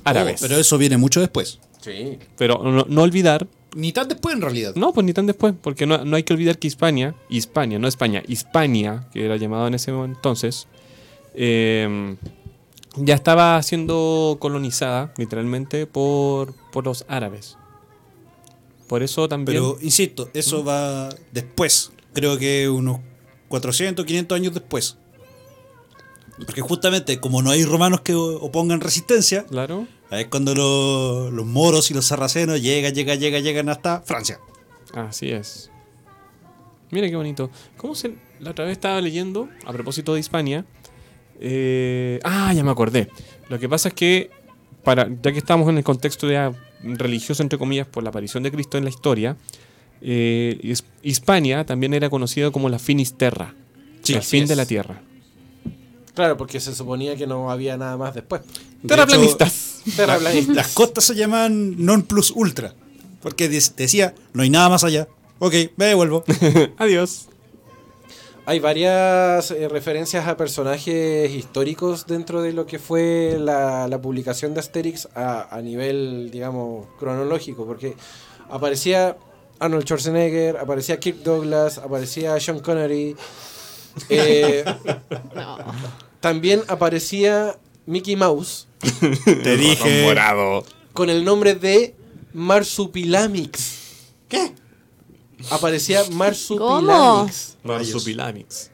Árabes. Oh, pero eso viene mucho después. Sí. Pero no, no olvidar ni tan después en realidad. No, pues ni tan después, porque no, no hay que olvidar que Hispania, Hispania, no España, Hispania, que era llamado en ese entonces, eh, ya estaba siendo colonizada, literalmente, por, por los árabes. Por eso también... Pero, insisto, eso va después. Creo que unos 400, 500 años después. Porque justamente, como no hay romanos que opongan resistencia, Claro. ahí es cuando lo- los moros y los sarracenos llegan, llegan, llegan, llegan hasta Francia. Así es. Mira qué bonito. ¿Cómo se.? La otra vez estaba leyendo, a propósito de Hispania. Eh, ah, ya me acordé. Lo que pasa es que, para, ya que estamos en el contexto de, religioso, entre comillas, por la aparición de Cristo en la historia, eh, His- Hispania también era conocido como la Finisterra. Sí, el fin es. de la tierra. Claro, porque se suponía que no había nada más después. De Terraplanistas. Terraplanistas. Las costas se llaman non plus ultra. Porque de- decía, no hay nada más allá. Ok, me devuelvo. Adiós. Hay varias eh, referencias a personajes históricos dentro de lo que fue la, la publicación de Asterix a, a nivel, digamos, cronológico, porque aparecía Arnold Schwarzenegger, aparecía Kirk Douglas, aparecía Sean Connery, eh, también aparecía Mickey Mouse Te dije. Morado. con el nombre de Marsupilamix. ¿Qué? Aparecía Marsupilamix. Marsupilamix.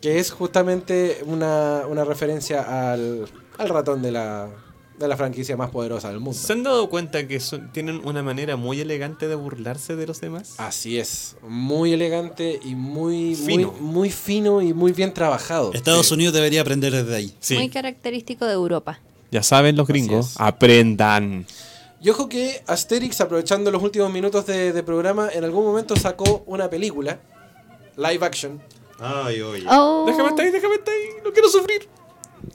Que es justamente una, una referencia al, al ratón de la, de la franquicia más poderosa del mundo. ¿Se han dado cuenta que son- tienen una manera muy elegante de burlarse de los demás? Así es, muy elegante y muy Fino. muy, muy fino y muy bien trabajado. Estados Unidos debería aprender desde ahí. Sí. Muy característico de Europa. Ya saben los gringos, aprendan. Y ojo que Asterix, aprovechando los últimos minutos de, de programa, en algún momento sacó una película, live action. Ay, oye. Oh, Déjame estar ahí, déjame estar ahí. No quiero sufrir.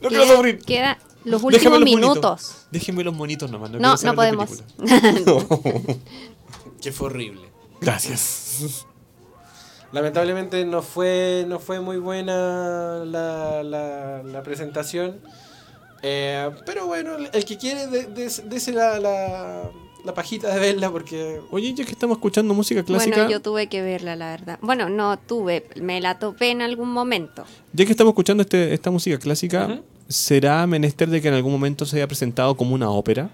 No quiero sufrir. queda los Déjame últimos los minutos. monitos. Déjenme los monitos nomás. No, No, podemos. Que fue horrible. Gracias. Lamentablemente no fue, no fue muy buena la, la- la presentación. Eh, pero bueno, el que quiere, de- de- dese la, la, la pajita de verla porque... Oye, ya que estamos escuchando música clásica, Bueno, yo tuve que verla, la verdad. Bueno, no tuve, me la topé en algún momento. ya que estamos escuchando este- esta música clásica, Ujú. ¿será menester de que en algún momento se haya presentado como una ópera?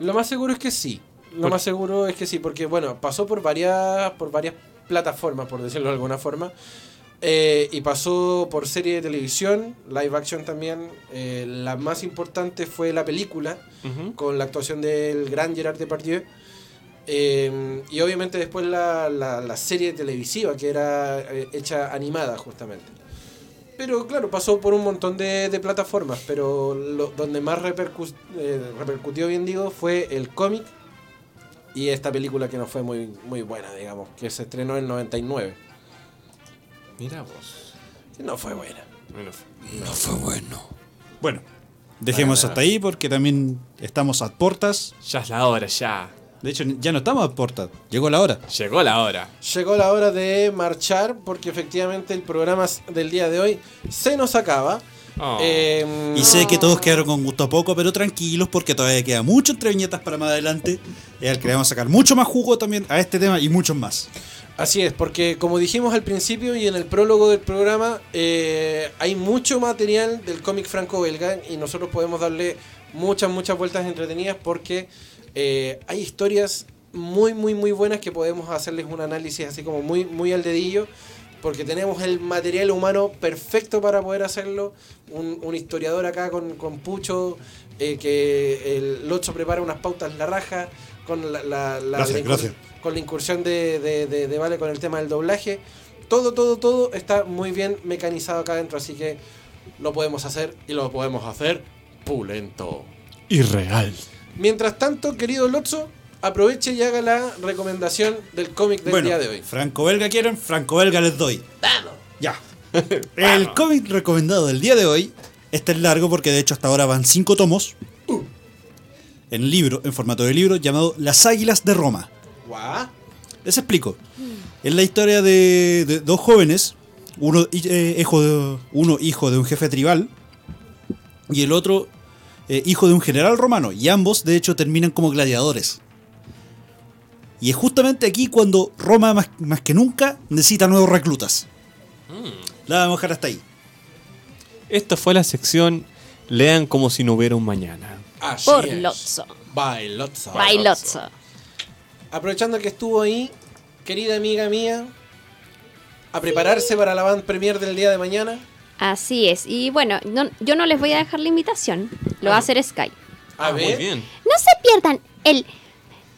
Lo más seguro es que sí. Lo Por- más seguro es que sí, porque bueno, pasó por varias, por varias plataformas, por decirlo de alguna forma. Eh, y pasó por serie de televisión, live action también. Eh, la más importante fue la película, con la actuación del gran Gerard Depardieu. Eh, y obviamente después la, la- la serie televisiva, que era eh, hecha animada justamente. Pero claro, pasó por un montón de, de plataformas, pero lo- donde más repercu- eh, repercutió, bien digo, fue el cómic y esta película que no fue muy, muy buena, digamos, que se estrenó en el 99. Mira vos. No fue buena. No fue bueno. Bueno, dejemos hasta ahí porque también estamos a portas. Ya es la hora, ya. De hecho, ya no estamos a portas. Llegó la hora. Llegó la hora. Llegó la hora de marchar porque efectivamente el programa del día de hoy se nos acaba. Oh. Eh, Y sé que todos quedaron con gusto a poco, pero tranquilos porque todavía queda mucho entre viñetas para más adelante. Al que le vamos a sacar mucho más jugo también a este tema y muchos más. Así es, porque como dijimos al principio y en el prólogo del programa, eh, hay mucho material del cómic franco-belga y nosotros podemos darle muchas, muchas vueltas entretenidas porque eh, hay historias muy, muy, muy buenas que podemos hacerles un análisis así como muy, muy al dedillo. Porque tenemos el material humano perfecto para poder hacerlo. Un, un historiador acá con, con Pucho, eh, que el Locho prepara unas pautas en la raja, con la, la- la- Gracias, la gracias. con la incursión de, de- de- de Vale con el tema del doblaje. Todo, todo, todo está muy bien mecanizado acá adentro, así que lo podemos hacer y lo podemos hacer pulento. Irreal. Mientras tanto, querido Lotso, aproveche y haga la recomendación del cómic del bueno, día de hoy. franco-belga quieren, franco-belga les doy. Ya. El cómic recomendado del día de hoy, este es largo porque de hecho hasta ahora van cinco tomos. En libro, en formato de libro, llamado Las Águilas de Roma. Guau. Les explico. Es la historia de, de dos jóvenes, uno, eh, hijo de, uno hijo de un jefe tribal y el otro eh, hijo de un general romano. Y ambos, de hecho, terminan como gladiadores. Y es justamente aquí cuando Roma más, más que nunca necesita nuevos reclutas. La vamos a dejar hasta ahí. Esto fue la sección Lean como si no hubiera un mañana. Así Por es. Lotso. Bailotza. Bailotso. Aprovechando que estuvo ahí, querida amiga mía, a prepararse para la band premier del día de mañana. Así es. Y bueno, no- yo no les voy a dejar la invitación. Lo va a hacer Sky. A Ah, Muy ver. bien. No se pierdan el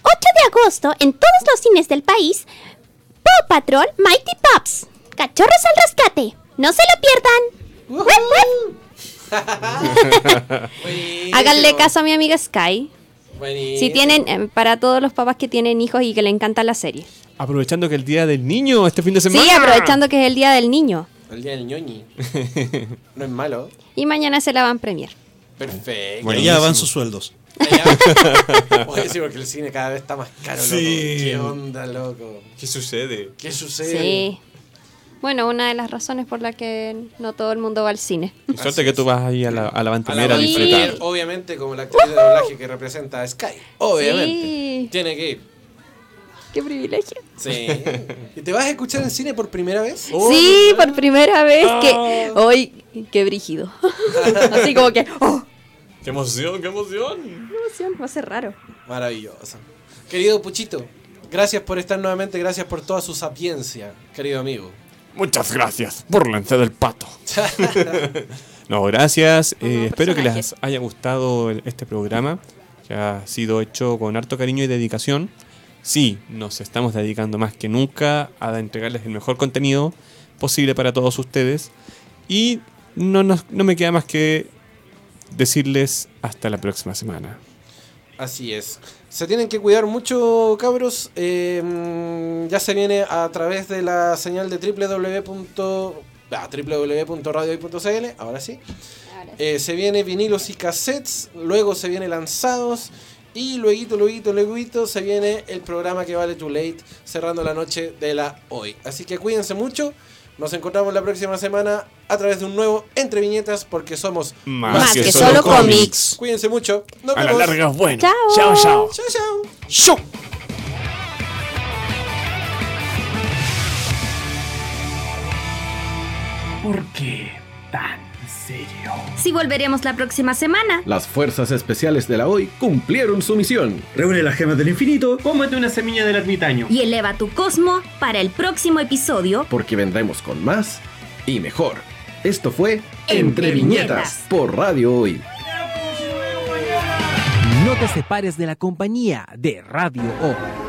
8 de agosto en todos los cines del país Paw Patrol Mighty Pups. Cachorros al rescate. No se lo pierdan. Háganle caso a mi amiga Sky. Buenísimo. Si tienen, eh, para todos los papás que tienen hijos y que le encanta la serie. Aprovechando que el día del niño este fin de semana. Sí, aprovechando que es el día del niño. El día del ñoñi. no es malo. Y mañana se la van premier. Perfecto. Y Buenísimo. allá van sus sueldos. Oye, sí, porque el cine cada vez está más caro, loco. Sí. ¿Qué onda, loco? ¿Qué sucede? ¿Qué sucede? Sí. Bueno, una de las razones por la que no todo el mundo va al cine. Y suerte que tú vas ahí a la, a la A la premier a band Sí. disfrutar. obviamente, como la actriz de doblaje que representa a Sky. Obviamente. Sí. Tiene que ir. Qué privilegio. Sí. ¿Y te vas a escuchar en cine por primera vez? sí, por primera vez que Ah. hoy qué brígido. Así como que, oh, ¡Qué emoción, qué emoción! qué emoción, va a ser raro. Maravilloso. Querido Puchito, gracias por estar nuevamente, gracias por toda su sapiencia, querido amigo. Muchas gracias por lanzar el pato. No, gracias. Eh, espero que les haya gustado el- este programa, que ha sido hecho con harto cariño y dedicación. Sí, nos estamos dedicando más que nunca a entregarles el mejor contenido posible para todos ustedes. Y no, nos- no me queda más que decirles hasta la próxima semana. Así es. Se tienen que cuidar mucho, cabros. Eh, mm, ya se viene a través de la señal de www. ah, www.radiohoy.cl, ahora sí. Eh, se viene vinilos y cassettes, luego se viene lanzados y luego, luego, luego se viene el programa que vale Too Late cerrando la noche de la hoy. Así que cuídense mucho. Nos encontramos la próxima semana a través de un nuevo Entre Viñetas porque somos Más que solo cómics. Cuídense mucho. Nos A la vemos. larga es bueno. Chao. Chao, chao. Chao, chao. ¡Show! ¿Por qué tan Si volveremos la próxima semana. Las fuerzas especiales de la hoy cumplieron su misión. Reúne las gemas del infinito. Cómete una semilla del ermitaño. Y eleva tu cosmo para el próximo episodio. Porque vendremos con más y mejor. Esto fue Entre Viñetas. por Radio Hoy. No te separes de la compañía de Radio O.